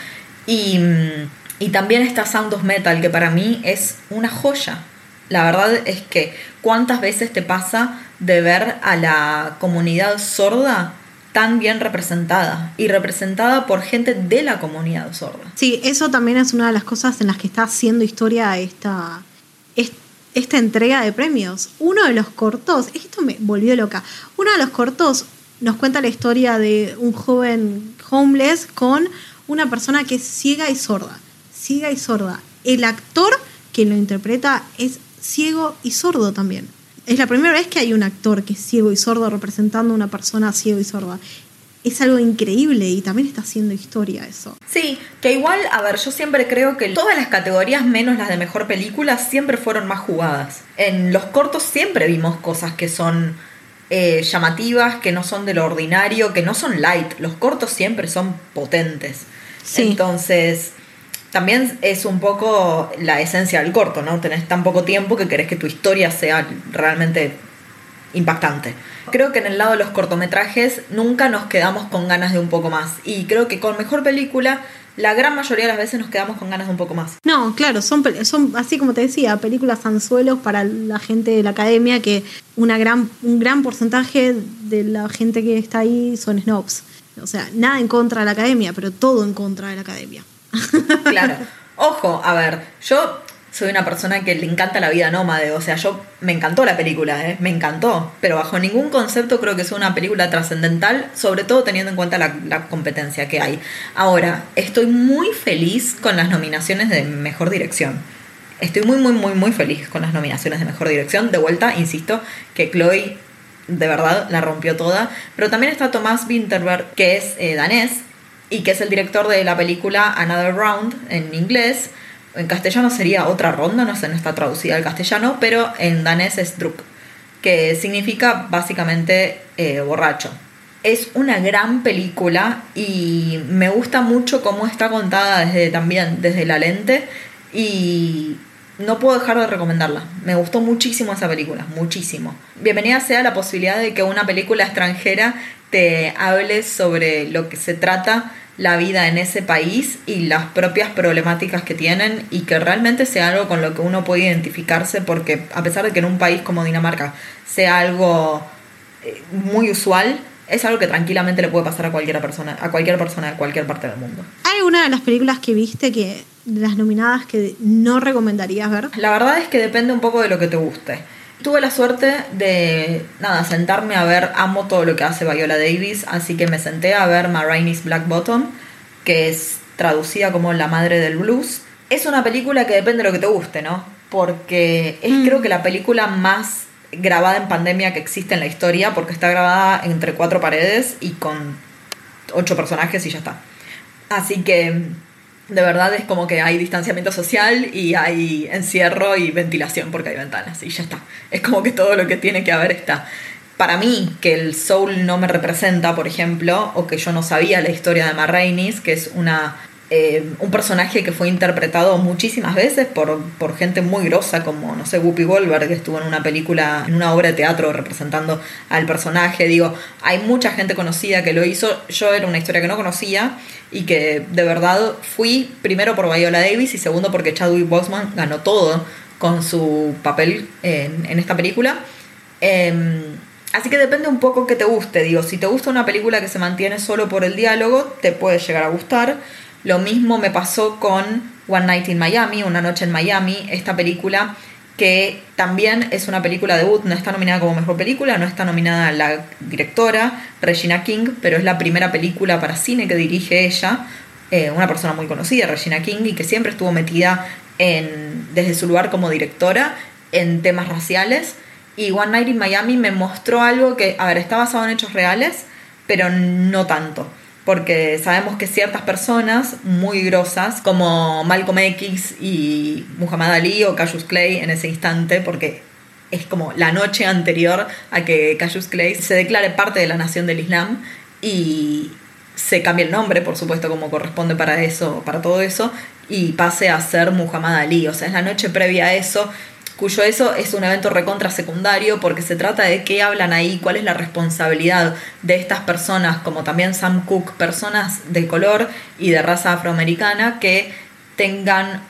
Y, mm, y también está Sound of Metal, que para mí es una joya. La verdad es que cuántas veces te pasa de ver a la comunidad sorda tan bien representada y representada por gente de la comunidad sorda. Sí, eso también es una de las cosas en las que está haciendo historia esta, esta entrega de premios. Uno de los cortos, esto me volvió loca, uno de los cortos nos cuenta la historia de un joven homeless con una persona que es ciega y sorda. Ciega y sorda. El actor que lo interpreta es ciego y sordo también. Es la primera vez que hay un actor que es ciego y sordo representando a una persona ciego y sorda es algo increíble y también está haciendo historia eso. Sí, que igual, a ver, yo siempre creo que todas las categorías, menos las de mejor película, siempre fueron más jugadas. En los cortos siempre vimos cosas que son eh, llamativas, que no son de lo ordinario, que no son light. Los cortos siempre son potentes. Entonces, también es un poco la esencia del corto, ¿no? Tenés tan poco tiempo que querés que tu historia sea realmente impactante. Creo que en el lado de los cortometrajes nunca nos quedamos con ganas de un poco más. Y creo que con mejor película, la gran mayoría de las veces nos quedamos con ganas de un poco más. No, claro, son, son así como te decía, películas anzuelos para la gente de la academia, que una gran, un gran porcentaje de la gente que está ahí son snobs. O sea, nada en contra de la academia, pero todo en contra de la academia. Claro. Ojo, a ver, yo soy una persona que le encanta la vida nómade, o sea, yo me encantó la película, ¿eh? me encantó, pero bajo ningún concepto creo que es una película trascendental, sobre todo teniendo en cuenta la, competencia que hay. Ahora, estoy muy feliz con las nominaciones de Mejor Dirección. Estoy muy, muy, muy, muy feliz con las nominaciones de Mejor Dirección. De vuelta, insisto, que Chloe de verdad la rompió toda. Pero también está Tomás Winterberg, que es eh, danés y que es el director de la película Another Round en inglés en castellano sería otra ronda, no sé, no está traducida al castellano, pero en danés es druk, que significa básicamente eh, borracho. Es una gran película y me gusta mucho cómo está contada desde también desde la lente y no puedo dejar de recomendarla. Me gustó muchísimo esa película, muchísimo. Bienvenida sea la posibilidad de que una película extranjera te hable sobre lo que se trata la vida en ese país y las propias problemáticas que tienen y que realmente sea algo con lo que uno puede identificarse porque a pesar de que en un país como Dinamarca sea algo eh, muy usual, es algo que tranquilamente le puede pasar a cualquier persona, a cualquier persona de cualquier parte del mundo. ¿Hay alguna de las películas que viste que las nominadas que no recomendarías ver? La verdad es que depende un poco de lo que te guste. Tuve la suerte de, nada, sentarme a ver, amo todo lo que hace Viola Davis, así que me senté a ver Ma Rainey's Black Bottom, que es traducida como La Madre del Blues. Es una película que depende de lo que te guste, ¿no? Porque es mm. creo que la película más grabada en pandemia que existe en la historia, porque está grabada entre cuatro paredes y con ocho personajes y ya está. Así que de verdad es como que hay distanciamiento social y hay encierro y ventilación porque hay ventanas y ya está. Es como que todo lo que tiene que haber está. Para mí, que el soul no me representa, por ejemplo, o que yo no sabía la historia de Marrainis, que es una eh, un personaje que fue interpretado muchísimas veces por, por, gente muy grosa como, no sé, Whoopi Goldberg, que estuvo en una película, en una obra de teatro representando al personaje. Digo, hay mucha gente conocida que lo hizo. Yo era una historia que no conocía y que de verdad fui primero por Viola Davis y segundo porque Chadwick Boseman ganó todo con su papel en, en esta película. Em, así que depende un poco que te guste. Digo, si te gusta una película que se mantiene solo por el diálogo, te puede llegar a gustar lo mismo me pasó con One Night in Miami, Una Noche en Miami, esta película que también es una película debut, no está nominada como mejor película, no está nominada la directora Regina King, pero es la primera película para cine que dirige ella, eh, una persona muy conocida, Regina King, y que siempre estuvo metida en, desde su lugar como directora en temas raciales. Y One Night in Miami me mostró algo que, a ver, está basado en hechos reales, pero no tanto porque sabemos que ciertas personas muy grosas, como Malcolm X y Muhammad Ali o Cassius Clay en ese instante, porque es como la noche anterior a que Cassius Clay se declare parte de la nación del Islam y se cambie el nombre, por supuesto, como corresponde para eso, para todo eso, y pase a ser Muhammad Ali. O sea, es la noche previa a eso cuyo eso es un evento recontra secundario porque se trata de qué hablan ahí, cuál es la responsabilidad de estas personas, como también Sam Cooke, personas de color y de raza afroamericana que tengan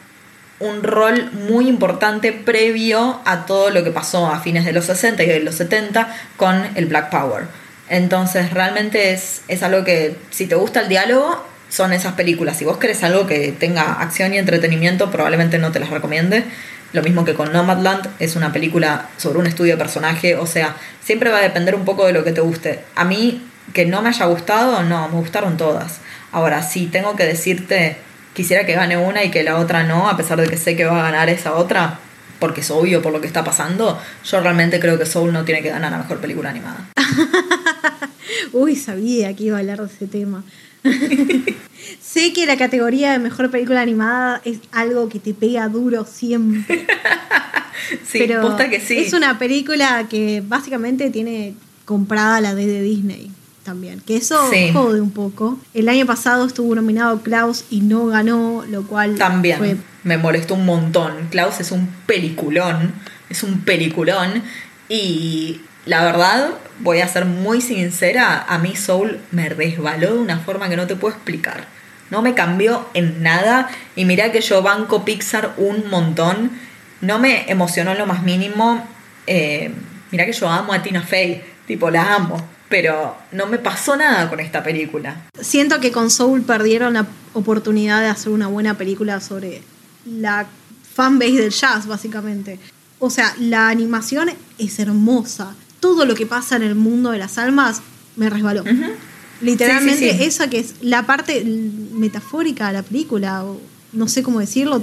un rol muy importante previo a todo lo que pasó a fines de los 60 y de los 70 con el Black Power. Entonces realmente es, es algo que si te gusta el diálogo, son esas películas. Si vos querés algo que tenga acción y entretenimiento, probablemente no te las recomiende. Lo mismo que con Nomadland, es una película sobre un estudio de personaje, o sea, siempre va a depender un poco de lo que te guste. A mí, que no me haya gustado, no, me gustaron todas. Ahora, si tengo que decirte, quisiera que gane una y que la otra no, a pesar de que sé que va a ganar esa otra, porque es obvio por lo que está pasando, yo realmente creo que Soul no tiene que ganar la mejor película animada. Uy, sabía que iba a hablar de ese tema. sé que la categoría de mejor película animada es algo que te pega duro siempre. sí, pero que sí. Es una película que básicamente tiene comprada la D de Disney. también, que eso Sí. jode un poco. El año pasado estuvo nominado Klaus y no ganó, lo cual También fue me molestó un montón. Klaus es un peliculón, es un peliculón. Y la verdad, voy a ser muy sincera, a mí Soul me resbaló de una forma que no te puedo explicar. No me cambió en nada. Y mirá que yo banco Pixar un montón. No me emocionó en lo más mínimo. Eh, mirá que yo amo a Tina Fey. Tipo, la amo. Pero no me pasó nada con esta película. Siento que con Soul perdieron la oportunidad de hacer una buena película sobre la fanbase del jazz, básicamente. O sea, la animación es hermosa. Todo lo que pasa en el mundo de las almas me resbaló. Ujú. Literalmente Sí, sí, sí. esa que es la parte metafórica de la película, o no sé cómo decirlo,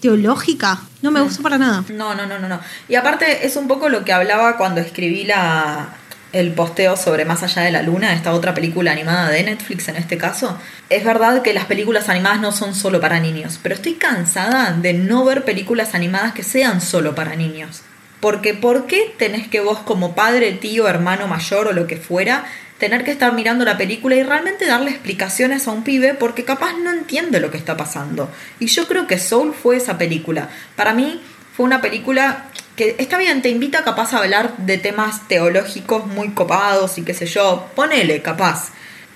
teológica, no me gustó para nada. No, no, no, no, no. Y aparte es un poco lo que hablaba cuando escribí la, el posteo sobre Más allá de la luna, esta otra película animada de Netflix en este caso. Es verdad que las películas animadas no son solo para niños, pero estoy cansada de no ver películas animadas que sean solo para niños. Porque ¿por qué tenés que vos como padre, tío, hermano mayor o lo que fuera, tener que estar mirando la película y realmente darle explicaciones a un pibe porque capaz no entiende lo que está pasando? Y yo creo que Soul fue esa película. Para mí fue una película que está bien, te invita capaz a hablar de temas teológicos muy copados y qué sé yo, ponele capaz.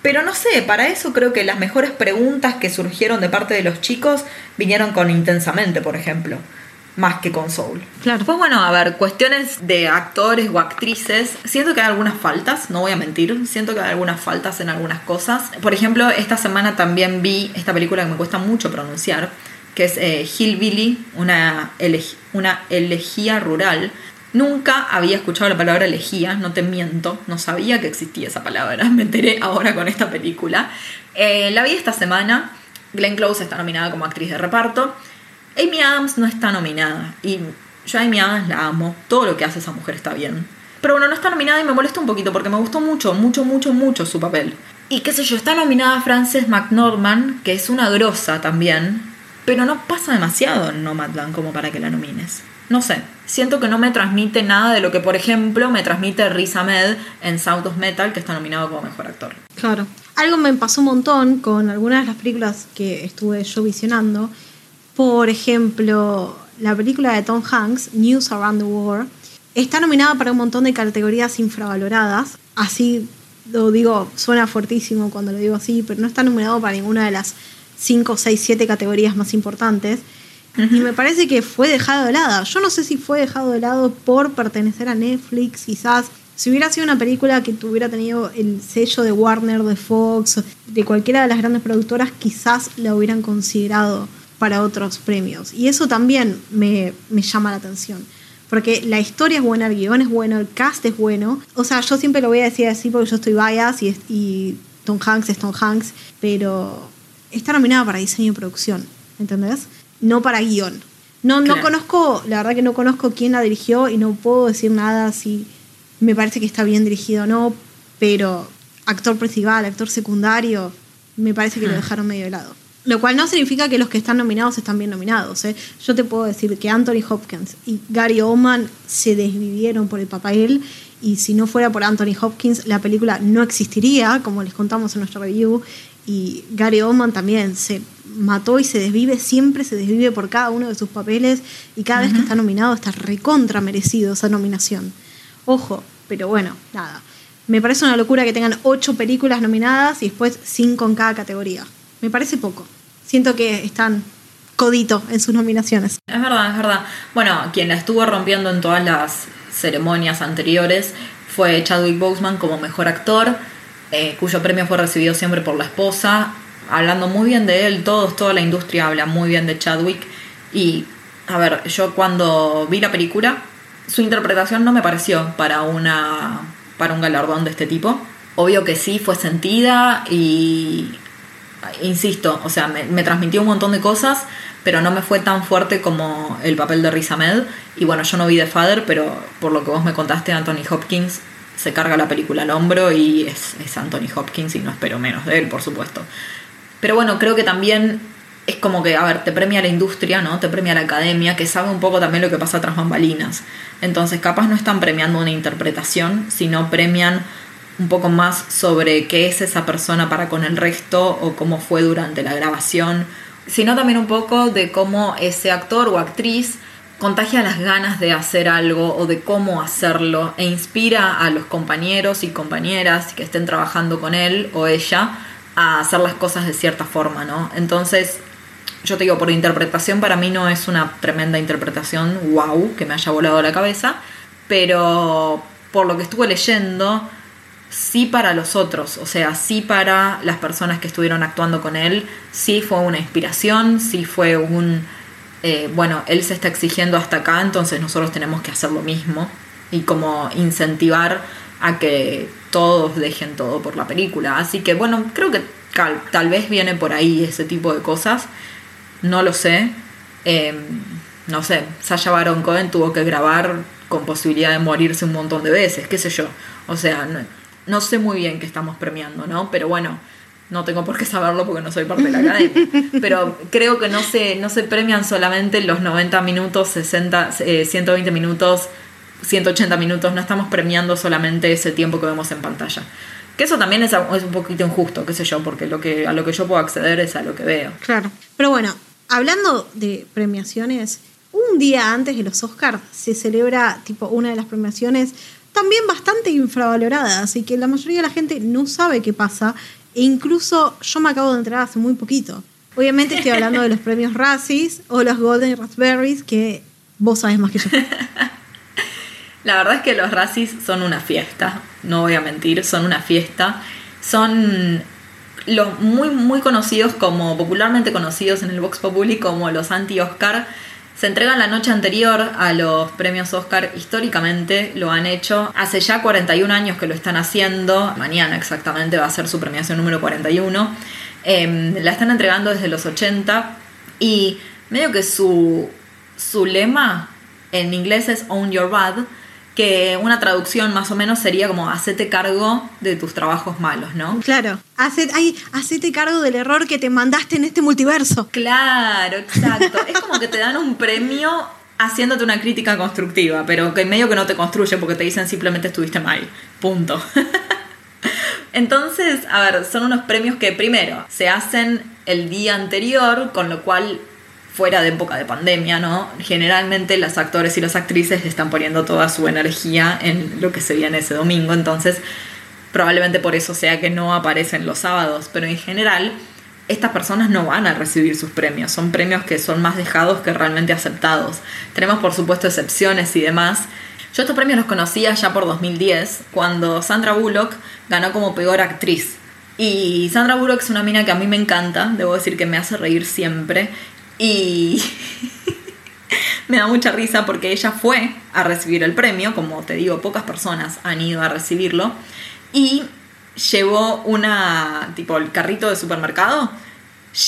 Pero no sé, para eso creo que las mejores preguntas que surgieron de parte de los chicos vinieron con Intensamente, por ejemplo, más que con Soul. Claro. Después, bueno, a ver, cuestiones de actores o actrices. Siento que hay algunas faltas, no voy a mentir. Siento que hay algunas faltas en algunas cosas. Por ejemplo, esta semana también vi esta película que me cuesta mucho pronunciar, que es eh, Hillbilly, una, elej- una elegía rural. Nunca había escuchado la palabra elegía, no te miento, no sabía que existía esa palabra, me enteré ahora con esta película. Eh, la vi esta semana, Glenn Close está nominada como actriz de reparto, Amy Adams no está nominada y yo a Amy Adams la amo, todo lo que hace esa mujer está bien. Pero bueno, no está nominada y me molesta un poquito porque me gustó mucho, mucho, mucho, mucho su papel. Y qué sé yo, está nominada Frances McNorman, que es una grosa también, pero no pasa demasiado en Nomadland como para que la nomines. No sé, siento que no me transmite nada de lo que, por ejemplo, me transmite Riz Ahmed en Sound of Metal, que está nominado como mejor actor. Claro. Algo me pasó un montón con algunas de las películas que estuve yo visionando. Por ejemplo, la película de Tom Hanks, News Around the World, está nominada para un montón de categorías infravaloradas. Así lo digo, suena fuertísimo cuando lo digo así, pero no está nominado para ninguna de las 5, 6, 7 categorías más importantes. Y me parece que fue dejado de lado. Yo no sé si fue dejado de lado por pertenecer a Netflix, quizás. Si hubiera sido una película que tuviera tenido el sello de Warner, de Fox, de cualquiera de las grandes productoras, quizás la hubieran considerado para otros premios. Y eso también me, me llama la atención. Porque la historia es buena, el guion es bueno, el cast es bueno. O sea, yo siempre lo voy a decir así porque yo estoy bias y, y Tom Hanks es Tom Hanks, pero está nominada para diseño y producción, ¿entendés? No para guion. No, no conozco, la verdad que no conozco quién la dirigió y no puedo decir nada si me parece que está bien dirigido o no, pero actor principal, actor secundario, me parece que lo Hmm. dejaron medio de lado. Lo cual no significa que los que están nominados están bien nominados. ¿eh? Yo te puedo decir que Anthony Hopkins y Gary Oldman se desvivieron por el papel y si no fuera por Anthony Hopkins la película no existiría, como les contamos en nuestro review. Y Gary Oldman también se mató y se desvive, siempre se desvive por cada uno de sus papeles y cada vez que está nominado está recontra merecido esa nominación. Ojo, pero bueno, nada. Me parece una locura que tengan ocho películas nominadas y después cinco en cada categoría. Me parece poco. Siento que están codito en sus nominaciones. Es verdad, es verdad. Bueno, quien la estuvo rompiendo en todas las ceremonias anteriores fue Chadwick Boseman como mejor actor, eh, cuyo premio fue recibido siempre por la esposa, hablando muy bien de él, todos, toda la industria habla muy bien de Chadwick. Y, a ver, yo cuando vi la película, su interpretación no me pareció para una para un galardón de este tipo. Obvio que sí, fue sentida y insisto, o sea, me, transmitió un montón de cosas, pero no me fue tan fuerte como el papel de Riz Ahmed. Y bueno, yo no vi The Father, pero por lo que vos me contaste, Anthony Hopkins se carga la película al hombro y es, es Anthony Hopkins y no espero menos de él, por supuesto. Pero bueno, creo que también es como que, a ver, te premia la industria, ¿no? Te premia la academia, que sabe un poco también lo que pasa tras bambalinas. Entonces, capaz no están premiando una interpretación, sino premian un poco más sobre qué es esa persona para con el resto o cómo fue durante la grabación, sino también un poco de cómo ese actor o actriz contagia las ganas de hacer algo o de cómo hacerlo e inspira a los compañeros y compañeras que estén trabajando con él o ella a hacer las cosas de cierta forma, ¿no? Entonces, yo te digo, por interpretación para mí no es una tremenda interpretación, wow, que me haya volado la cabeza, pero por lo que estuve leyendo, sí para los otros, o sea, sí para las personas que estuvieron actuando con él, sí fue una inspiración, sí fue un, eh, bueno, él se está exigiendo hasta acá, entonces nosotros tenemos que hacer lo mismo y como incentivar a que todos dejen todo por la película. Así que bueno, creo que tal, vez viene por ahí ese tipo de cosas, no lo sé. Em, no sé, Sasha Baron Cohen tuvo que grabar con posibilidad de morirse un montón de veces, qué sé yo. O sea, no sé muy bien qué estamos premiando, ¿no? Pero bueno, no tengo por qué saberlo porque no soy parte de la academia. Pero creo que no se, no se premian solamente los 90 minutos, 60, 120 eh, minutos, 180 minutos. No estamos premiando solamente ese tiempo que vemos en pantalla. Que eso también es, es un poquito injusto, qué sé yo, porque lo que, a lo que yo puedo acceder es a lo que veo. Claro. Pero bueno, hablando de premiaciones, un día antes de los Oscars se celebra tipo una de las premiaciones también bastante infravalorada, así que la mayoría de la gente no sabe qué pasa e incluso yo me acabo de entrar hace muy poquito. Obviamente estoy hablando de los premios Razzies o los Golden Raspberries, que vos sabés más que yo. La verdad es que los Razzies son una fiesta, no voy a mentir, son una fiesta. Son los muy, muy conocidos como, popularmente conocidos en el Vox Populi como los anti-Oscar se entregan la noche anterior a los premios Oscar, históricamente lo han hecho. Hace ya 41 años que lo están haciendo, mañana exactamente va a ser su premiación número 41. Em, la están entregando desde los 80 y medio que su, su lema en inglés es Own Your Bad que una traducción más o menos sería como hacete cargo de tus trabajos malos, ¿no? Claro, hacete cargo del error que te mandaste en este multiverso. Claro, exacto. es como que te dan un premio haciéndote una crítica constructiva, pero que medio que no te construye porque te dicen simplemente estuviste mal. Punto. Entonces, a ver, son unos premios que primero se hacen el día anterior, con lo cual fuera de época de pandemia, ¿no? Generalmente los actores y las actrices están poniendo toda su energía en lo que se viene ese domingo, entonces probablemente por eso sea que no aparecen los sábados, pero en general estas personas no van a recibir sus premios, son premios que son más dejados que realmente aceptados. Tenemos por supuesto excepciones y demás. Yo estos premios los conocía ya por 2010, cuando Sandra Bullock ganó como peor actriz. Y Sandra Bullock es una mina que a mí me encanta, debo decir que me hace reír siempre. Y me da mucha risa porque ella fue a recibir el premio, como te digo, pocas personas han ido a recibirlo, y llevó una, tipo, el carrito de supermercado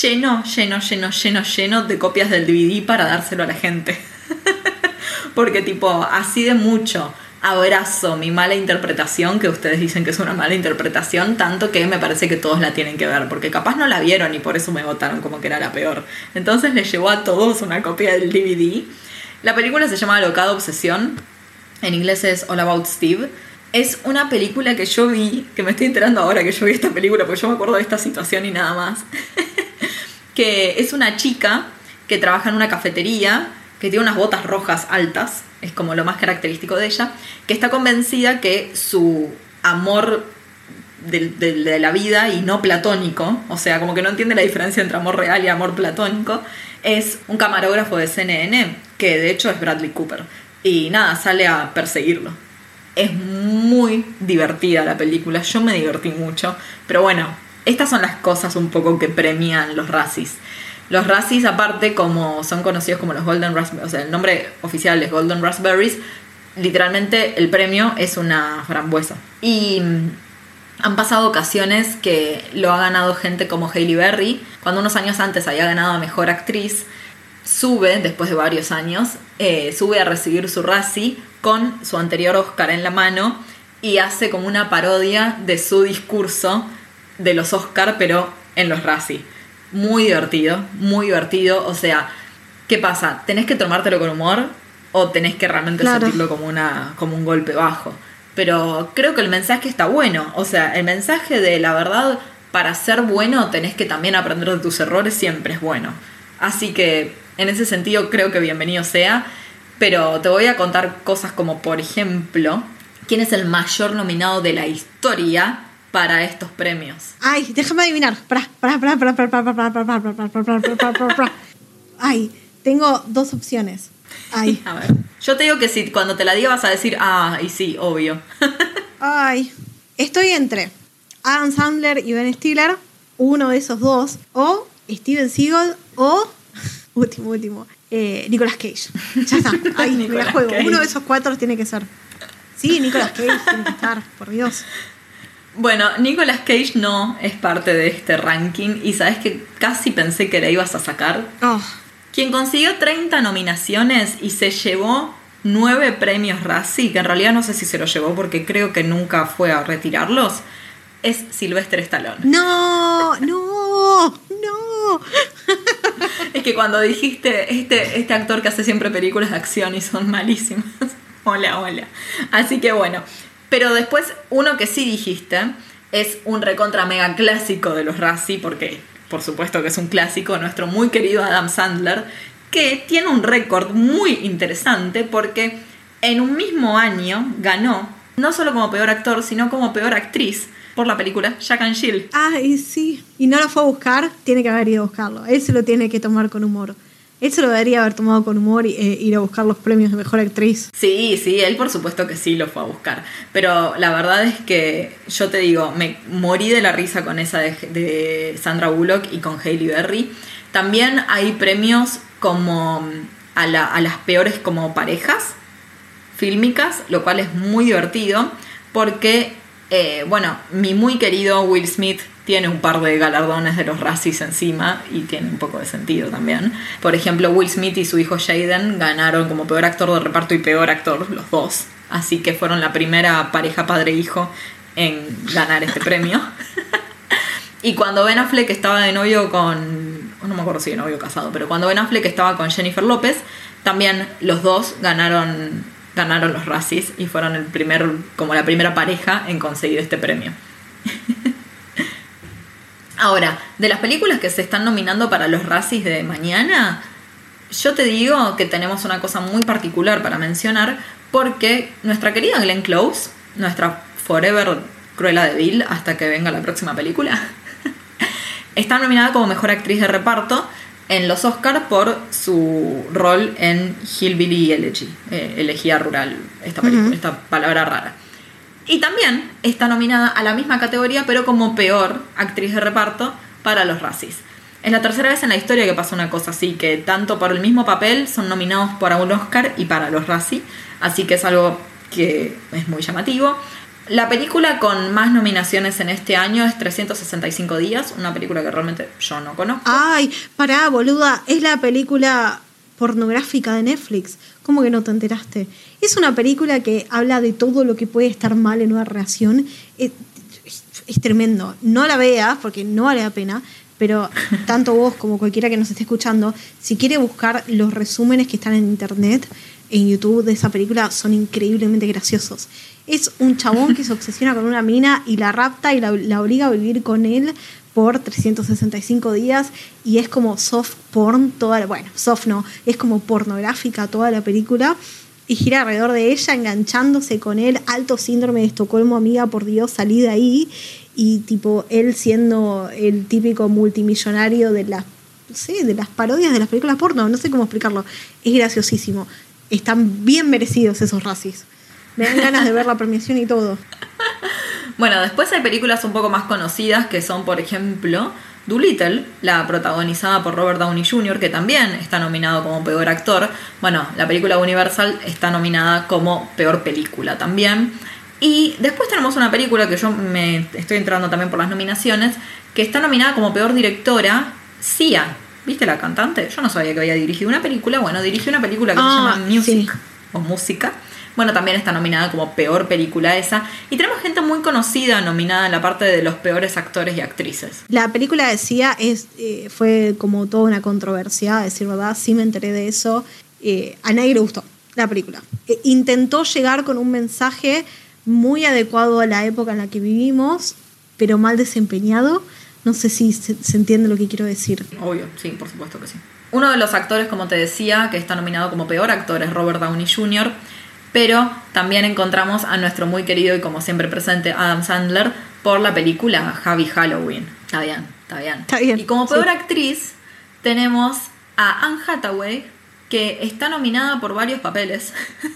lleno, lleno, lleno, lleno, lleno de copias del DVD para dárselo a la gente. porque tipo, así de mucho abrazo mi mala interpretación, que ustedes dicen que es una mala interpretación, tanto que me parece que todos la tienen que ver, porque capaz no la vieron y por eso me votaron como que era la peor. Entonces les llevó a todos una copia del DVD. La película se llama Locada Obsesión, en inglés es All About Steve. Es una película que yo vi, que me estoy enterando ahora que yo vi esta película, porque yo me acuerdo de esta situación y nada más, que es una chica que trabaja en una cafetería, que tiene unas botas rojas altas, es como lo más característico de ella, que está convencida que su amor de, la vida y no platónico, o sea, como que no entiende la diferencia entre amor real y amor platónico, es un camarógrafo de CNN, que de hecho es Bradley Cooper. Y nada, sale a perseguirlo. Es muy divertida la película, yo me divertí mucho, pero bueno, estas son las cosas un poco que premian los racis. Los Razzies, aparte, como son conocidos como los Golden Raspberries, o sea, el nombre oficial es Golden Raspberries, literalmente el premio es una frambuesa. Y mm, han pasado ocasiones que lo ha ganado gente como Hailey Berry, cuando unos años antes había ganado a Mejor Actriz, sube, después de varios años, eh, sube a recibir su Razzie con su anterior Oscar en la mano y hace como una parodia de su discurso de los Oscar, pero en los Razzie muy divertido, muy divertido. O sea, ¿qué pasa? ¿Tenés que tomártelo con humor o tenés que realmente sentirlo como, una, como un golpe bajo? pero creo que el mensaje está bueno. O sea, el mensaje de la verdad, para ser bueno, tenés que también aprender de tus errores, siempre es bueno. Así que, en ese sentido, creo que bienvenido sea. Pero te voy a contar cosas como, por ejemplo, quién es el mayor nominado de la historia para estos premios. Ay, déjame adivinar. Ay, tengo dos opciones. Ay. A ver. Yo te digo que si cuando te la diga vas a decir, ah, y sí, obvio. Ay. Estoy entre Adam Sandler y Ben Stiller, uno de esos dos, o Steven Seagal, o. Último, último. Eh, Nicolas Cage. Ya está. Ay, me la juego. Cage. Uno de esos cuatro tiene que ser. Sí, Nicolas Cage tiene que estar, por Dios. Bueno, Nicolas Cage no es parte de este ranking y sabes que casi pensé que la ibas a sacar. Oh, Quien consiguió 30 nominaciones y se llevó 9 premios Razzie, que en realidad no sé si se los llevó porque creo que nunca fue a retirarlos, es Sylvester Stallone. no, no, no. Es que cuando dijiste este, este actor que hace siempre películas de acción y son malísimas. hola, hola. Así que bueno. Pero después, uno que sí dijiste es un recontra mega clásico de los Razzie, porque por supuesto que es un clásico, nuestro muy querido Adam Sandler, que tiene un récord muy interesante porque en un mismo año ganó, no solo como peor actor, sino como peor actriz por la película Jack and Jill. Ay, sí. Y no lo fue a buscar, tiene que haber ido a buscarlo. Él se lo tiene que tomar con humor. Se lo debería haber tomado con humor y eh, ir a buscar los premios de mejor actriz. Sí, sí, él por supuesto que sí lo fue a buscar. Pero la verdad es que yo te digo, me morí de la risa con esa de, Sandra Bullock y con Hailey Berry. También hay premios como a, la- a las peores como parejas fílmicas, lo cual es muy divertido porque, eh, bueno, mi muy querido Will Smith tiene un par de galardones de los Razzies encima y tiene un poco de sentido también. Por ejemplo, Will Smith y su hijo Jaden ganaron como peor actor de reparto y peor actor, los dos. Así que fueron la primera pareja padre-hijo en ganar este premio. Y cuando Ben Affleck estaba de novio con. No me acuerdo si de novio casado, pero cuando Ben Affleck estaba con Jennifer López, también los dos ganaron, ganaron los Razzies y fueron el primer, como la primera pareja en conseguir este premio. Ahora, de las películas que se están nominando para los Razzies de mañana, yo te digo que tenemos una cosa muy particular para mencionar, porque nuestra querida Glenn Close, nuestra Forever Cruella de Vil, hasta que venga la próxima película, está nominada como mejor actriz de reparto en los Oscars por su rol en Hillbilly Elegy, eh, elegía rural, esta palabra rara. Y también está nominada a la misma categoría, pero como peor actriz de reparto para los Razzies. Es la tercera vez en la historia que pasa una cosa así, que tanto por el mismo papel son nominados para un Oscar y para los Razzie, así que es algo que es muy llamativo. La película con más nominaciones en este año es 365 días, una película que realmente yo no conozco. Ay, pará, boluda. Es la película pornográfica de Netflix. ¿Cómo que no te enteraste? Es una película que habla de todo lo que puede estar mal en una relación. Es, tremendo. No la veas porque no vale la pena. Pero tanto vos como cualquiera que nos esté escuchando, si quiere buscar los resúmenes que están en internet, en YouTube de esa película, son increíblemente graciosos. Es un chabón que se obsesiona con una mina y la rapta y la obliga a vivir con él por 365 días y es como soft porn toda la, bueno, soft no, es como pornográfica toda la película y gira alrededor de ella enganchándose con él, alto síndrome de Estocolmo, amiga, por Dios, salí de ahí y tipo él siendo el típico multimillonario de las de las parodias de las películas porno, no sé cómo explicarlo, es graciosísimo. Están bien merecidos esos racis. Me dan ganas de ver la premiación y todo. Bueno, después hay películas un poco más conocidas que son, por ejemplo, Doolittle, la protagonizada por Robert Downey Jr., que también está nominado como peor actor. Bueno, la película Universal está nominada como peor película también. Y después tenemos una película que yo me estoy entrando también por las nominaciones, que está nominada como peor directora, Sia. ¿Viste la cantante? Yo no sabía que había dirigido una película. Bueno, dirigió una película que Ah, se llama Music sí. o Música. Bueno, también está nominada como peor película esa. Y tenemos gente muy conocida nominada en la parte de los peores actores y actrices. La película decía es eh, fue como toda una controversia, a decir verdad, sí me enteré de eso. Eh, a nadie le gustó la película. Eh, intentó llegar con un mensaje muy adecuado a la época en la que vivimos, pero mal desempeñado. No sé si se, se entiende lo que quiero decir. Obvio, sí, por supuesto que sí. Uno de los actores, como te decía, que está nominado como peor actor es Robert Downey Jr., pero también encontramos a nuestro muy querido y como siempre presente Adam Sandler por la película Javi Halloween. Está bien, está bien. Está bien, Y como peor sí. actriz tenemos a Anne Hathaway, que está nominada por varios papeles.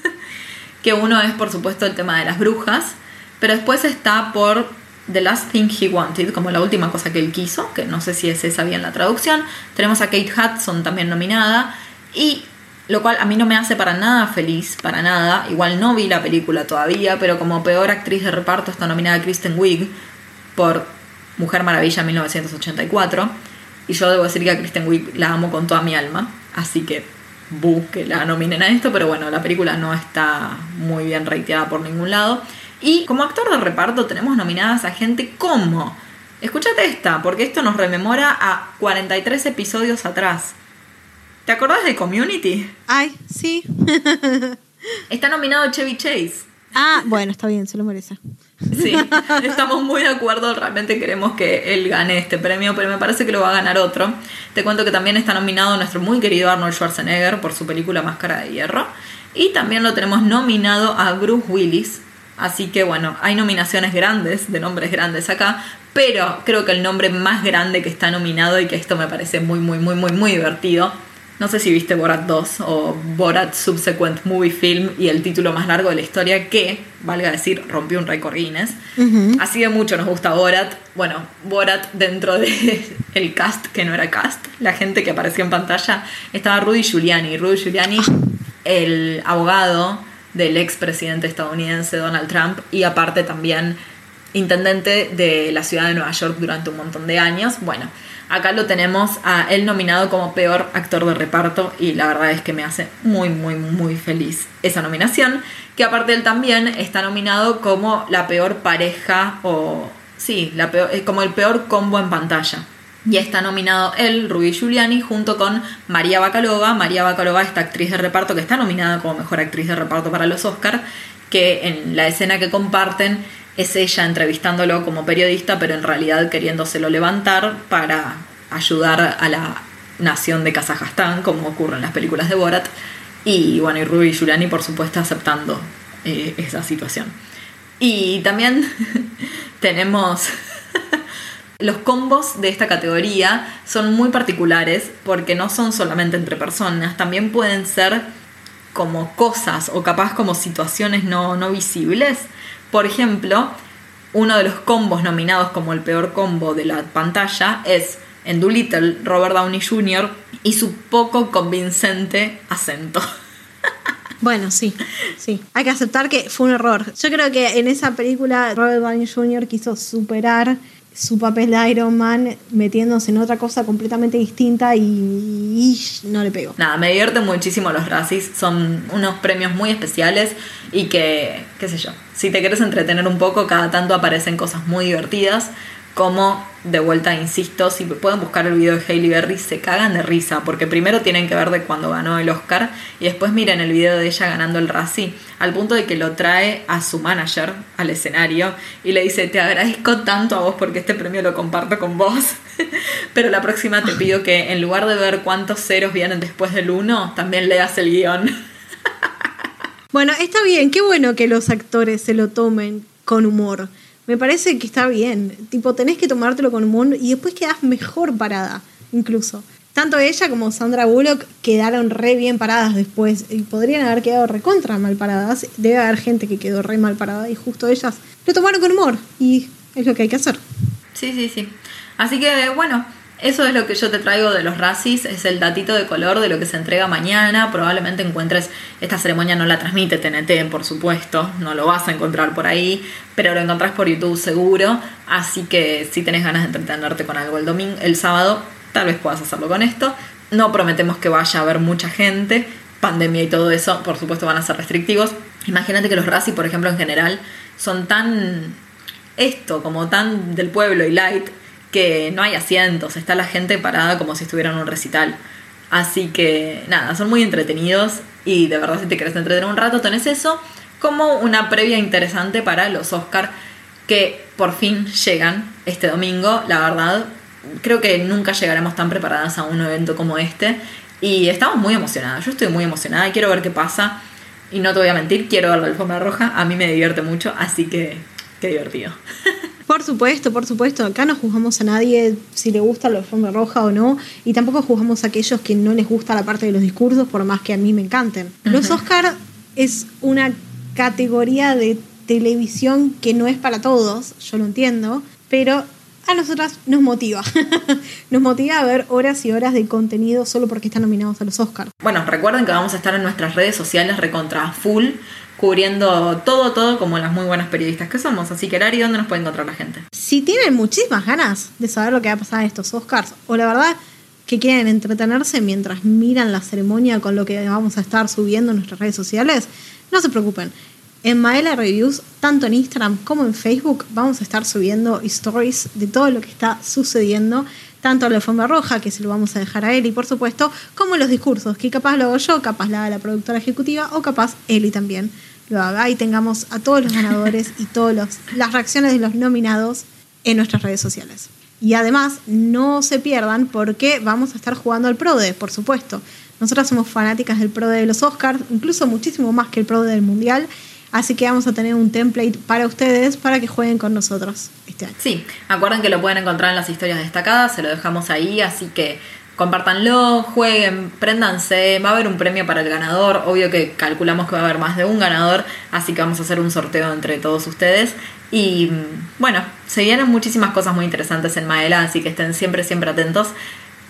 que uno es, por supuesto, el tema de las brujas, pero después está por The Last Thing He Wanted, como la última cosa que él quiso, que no sé si es esa bien la traducción. Tenemos a Kate Hudson también nominada, y lo cual a mí no me hace para nada feliz, para nada. Igual no vi la película todavía, pero como peor actriz de reparto está nominada Kristen Wiig por Mujer Maravilla 1984. Y yo debo decir que a Kristen Wiig la amo con toda mi alma, así que bu que la nominen a esto, pero bueno, la película no está muy bien rateada por ningún lado. Y como actor de reparto tenemos nominadas a gente como... Escúchate esta, porque esto nos rememora a 43 episodios atrás. ¿Te acordás de Community? Ay, sí. Está nominado Chevy Chase. ah, bueno, está bien, se lo merece. Sí, estamos muy de acuerdo, realmente queremos que él gane este premio, pero me parece que lo va a ganar otro. Te cuento que también está nominado nuestro muy querido Arnold Schwarzenegger por su película Máscara de Hierro. Y también lo tenemos nominado a Bruce Willis. Así que bueno, hay nominaciones grandes, de nombres grandes acá, pero creo que el nombre más grande que está nominado y que esto me parece muy, muy, muy, muy, muy divertido. No sé si viste Borat 2 o Borat Subsequent Movie Film y el título más largo de la historia que, valga decir, rompió un récord Guinness. Ujú. Así de mucho nos gusta Borat. Bueno, Borat dentro del el cast, que no era cast, la gente que apareció en pantalla, estaba Rudy Giuliani. Rudy Giuliani, el abogado del expresidente estadounidense Donald Trump y aparte también intendente de la ciudad de Nueva York durante un montón de años. Bueno, acá lo tenemos a él nominado como peor actor de reparto y la verdad es que me hace muy, muy, muy feliz esa nominación. Que aparte él también está nominado como la peor pareja o... Sí, la peor, eh, como el peor combo en pantalla. Y está nominado él, Rudy Giuliani, junto con María Bacalova. María Bacalova, esta actriz de reparto que está nominada como mejor actriz de reparto para los Oscars, que en la escena que comparten es ella entrevistándolo como periodista, pero en realidad queriéndoselo levantar para ayudar a la nación de Kazajstán, como ocurre en las películas de Borat. Y bueno, y Rudy Giuliani, por supuesto, aceptando eh, esa situación. Y también tenemos los combos de esta categoría son muy particulares porque no son solamente entre personas, también pueden ser como cosas o capaz como situaciones no, no visibles. Por ejemplo, uno de los combos nominados como el peor combo de la pantalla es en Doolittle Robert Downey Jr. y su poco convincente acento. Bueno, sí, sí. Hay que aceptar que fue un error. Yo creo que en esa película Robert Downey Jr. quiso superar su papel de Iron Man metiéndose en otra cosa completamente distinta y, y no le pegó. Nada, me divierten muchísimo los Razzies, son unos premios muy especiales y que, qué sé yo, si te quieres entretener un poco, cada tanto aparecen cosas muy divertidas, como de vuelta, insisto, si pueden buscar el video de Hailey Berry, se cagan de risa, porque primero tienen que ver de cuando ganó el Oscar y después miren el video de ella ganando el Razzie, al punto de que lo trae a su manager al escenario y le dice, te agradezco tanto a vos porque este premio lo comparto con vos, pero la próxima te pido que en lugar de ver cuántos ceros vienen después del 1, también leas el guion. Bueno, está bien, qué bueno que los actores se lo tomen con humor. Me parece que está bien. Tipo, tenés que tomártelo con humor y después quedás mejor parada, incluso. Tanto ella como Sandra Bullock quedaron re bien paradas después y podrían haber quedado recontra mal paradas. Debe haber gente que quedó re mal parada y justo ellas lo tomaron con humor y es lo que hay que hacer. Sí, sí, sí. Así que bueno, eso es lo que yo te traigo de los Razzies, es el datito de color de lo que se entrega mañana. Probablemente encuentres, esta ceremonia no la transmite TNT, por supuesto, no lo vas a encontrar por ahí, pero lo encontrás por YouTube seguro. Así que si tenés ganas de entretenerte con algo el domingo, el sábado, tal vez puedas hacerlo con esto. No prometemos que vaya a haber mucha gente, pandemia y todo eso, por supuesto van a ser restrictivos. Imagínate que los Razzies, por ejemplo, en general, son tan esto, como tan del pueblo y light, que no hay asientos, está la gente parada como si estuviera en un recital. Así que nada, son muy entretenidos y de verdad si te querés entretener un rato tenés eso, como una previa interesante para los Oscar que por fin llegan este domingo. La verdad, creo que nunca llegaremos tan preparadas a un evento como este. Y estamos muy emocionadas. Yo estoy muy emocionada quiero ver qué pasa. Y no te voy a mentir, quiero ver la alfombra roja. A mí me divierte mucho, así que qué divertido. Por supuesto, por supuesto. Acá no juzgamos a nadie si le gusta la alfombra roja o no. Y tampoco juzgamos a aquellos que no les gusta la parte de los discursos, por más que a mí me encanten. Los Oscar es una categoría de televisión que no es para todos, yo lo entiendo, pero a nosotras nos motiva. nos motiva a ver horas y horas de contenido solo porque están nominados a los Oscars. Bueno, recuerden que vamos a estar en nuestras redes sociales recontra full, cubriendo todo, todo como las muy buenas periodistas que somos. Así que, Lari, ¿dónde nos puede encontrar la gente? Si tienen muchísimas ganas de saber lo que va a pasar en estos Oscars, o la verdad que quieren entretenerse mientras miran la ceremonia con lo que vamos a estar subiendo en nuestras redes sociales, no se preocupen. En Maela Reviews, tanto en Instagram como en Facebook, vamos a estar subiendo stories de todo lo que está sucediendo, tanto la alfombra roja, que se lo vamos a dejar a Eli, por supuesto, como los discursos, que capaz lo hago yo, capaz la la productora ejecutiva, o capaz Eli también lo haga y tengamos a todos los ganadores y todas las reacciones de los nominados en nuestras redes sociales. Y además, no se pierdan porque vamos a estar jugando al PRODE, por supuesto. Nosotras somos fanáticas del PRODE de los Oscars, incluso muchísimo más que el PRODE del Mundial. Así que vamos a tener un template para ustedes para que jueguen con nosotros este año. Sí, acuerden que lo pueden encontrar en las historias destacadas, se lo dejamos ahí, así que compártanlo, jueguen, préndanse, va a haber un premio para el ganador, obvio que calculamos que va a haber más de un ganador, así que vamos a hacer un sorteo entre todos ustedes. Y bueno, se vienen muchísimas cosas muy interesantes en Maela, así que estén siempre, siempre atentos.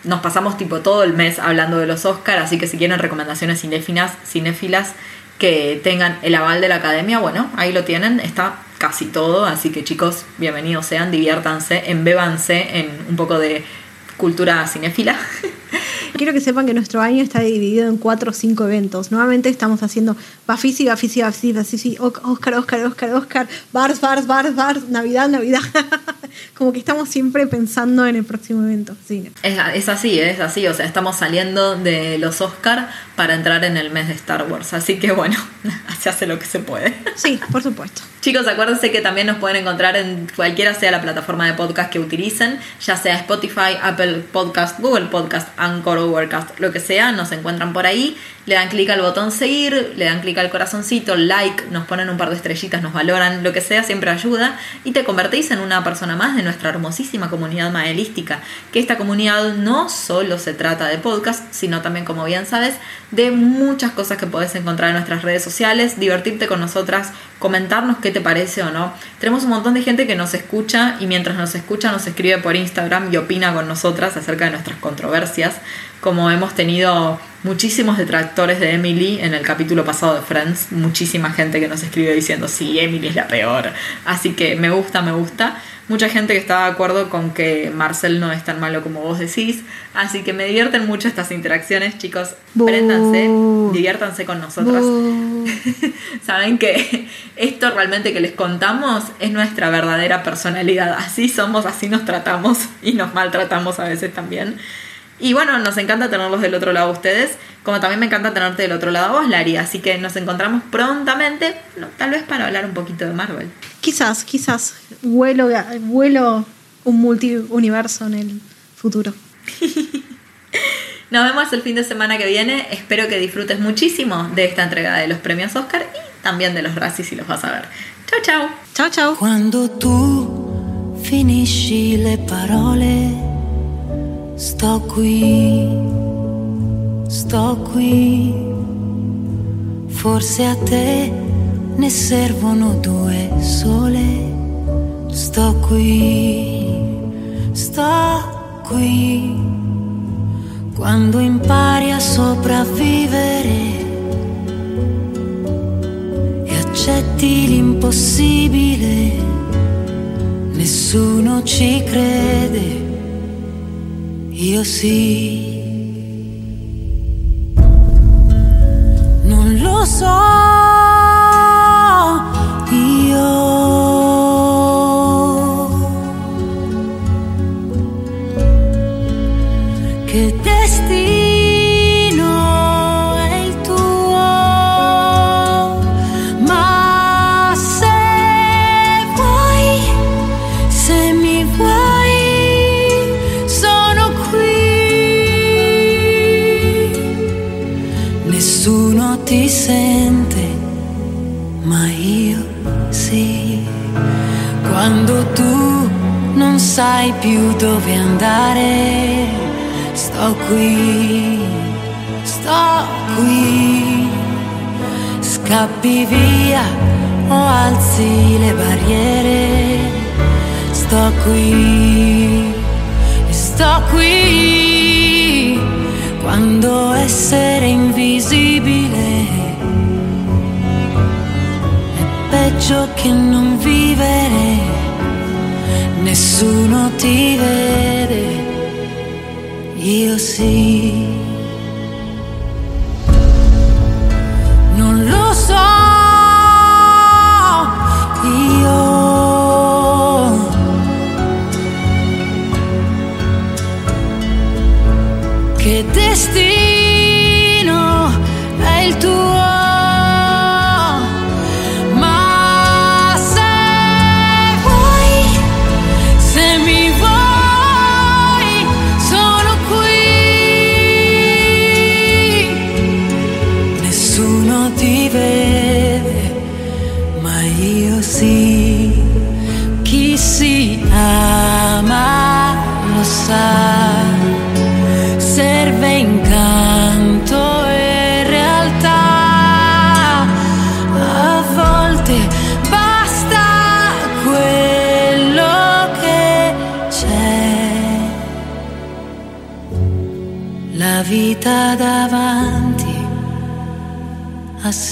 Nos pasamos tipo todo el mes hablando de los Oscars, así que si quieren recomendaciones cinéfilas, cinéfilas que tengan el aval de la academia, bueno, ahí lo tienen, está casi todo, así que chicos, bienvenidos sean, diviértanse, embébanse en un poco de cultura cinéfila. Quiero que sepan que nuestro año está dividido en cuatro o cinco eventos. Nuevamente estamos haciendo Bafisi, Bafisi, Bafisi, Bafisi, Oscar, Oscar, Oscar, Oscar, Bars, Bars, Bars, Bars, Navidad, Navidad. Como que estamos siempre pensando en el próximo evento. Sí. Es, es así, es así. O sea, estamos saliendo de los Oscar para entrar en el mes de Star Wars. Así que bueno, se hace lo que se puede. Sí, por supuesto. Chicos, acuérdense que también nos pueden encontrar en cualquiera sea la plataforma de podcast que utilicen, ya sea Spotify, Apple Podcast, Google Podcast, Anchor, Overcast, lo que sea, nos encuentran por ahí, le dan clic al botón seguir, le dan clic al corazoncito, like, nos ponen un par de estrellitas, nos valoran, lo que sea, siempre ayuda y te convertís en una persona más de nuestra hermosísima comunidad maelística, que esta comunidad no solo se trata de podcast, sino también, como bien sabes, de muchas cosas que podés encontrar en nuestras redes sociales, divertirte con nosotras, comentarnos qué te parece o no. Tenemos un montón de gente que nos escucha y mientras nos escucha nos escribe por Instagram y opina con nosotras acerca de nuestras controversias, como hemos tenido muchísimos detractores de Emily en el capítulo pasado de Friends, muchísima gente que nos escribe diciendo, sí, Emily es la peor. Así que me gusta, me gusta. Mucha gente que está de acuerdo con que Marcel no es tan malo como vos decís. Así que me divierten mucho estas interacciones, chicos. Préndanse, diviértanse con nosotros. Saben que esto realmente que les contamos es nuestra verdadera personalidad. Así somos, así nos tratamos y nos maltratamos a veces también. Y bueno, nos encanta tenerlos del otro lado a ustedes, como también me encanta tenerte del otro lado a vos, Lari. Así que nos encontramos prontamente, tal vez para hablar un poquito de Marvel. Quizás, quizás, vuelo, vuelo un multiuniverso en el futuro. Nos vemos el fin de semana que viene. Espero que disfrutes muchísimo de esta entrega de los premios Oscar y también de los Razzies si los vas a ver. Chao, chao. Chao, chao. Quando tu finisci le parole, sto qui, sto qui. Forse a te ne servono due sole. Sto qui, sto qui. Quando impari a sopravvivere e accetti l'impossibile, nessuno ci crede, io sì. Non lo so. destino è il sai più dove andare, sto qui, sto qui, scappi via o alzi le barriere, sto qui, sto qui, quando essere invisibile è peggio che non vivere nessuno ti vede, io sì.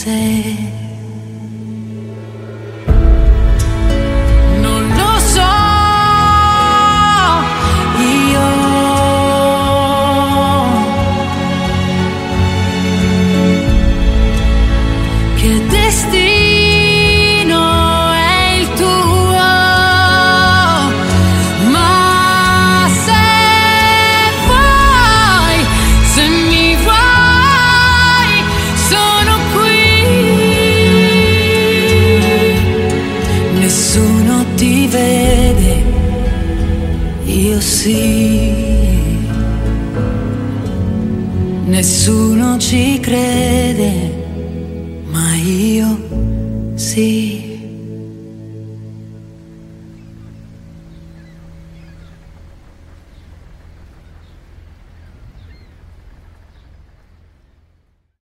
say.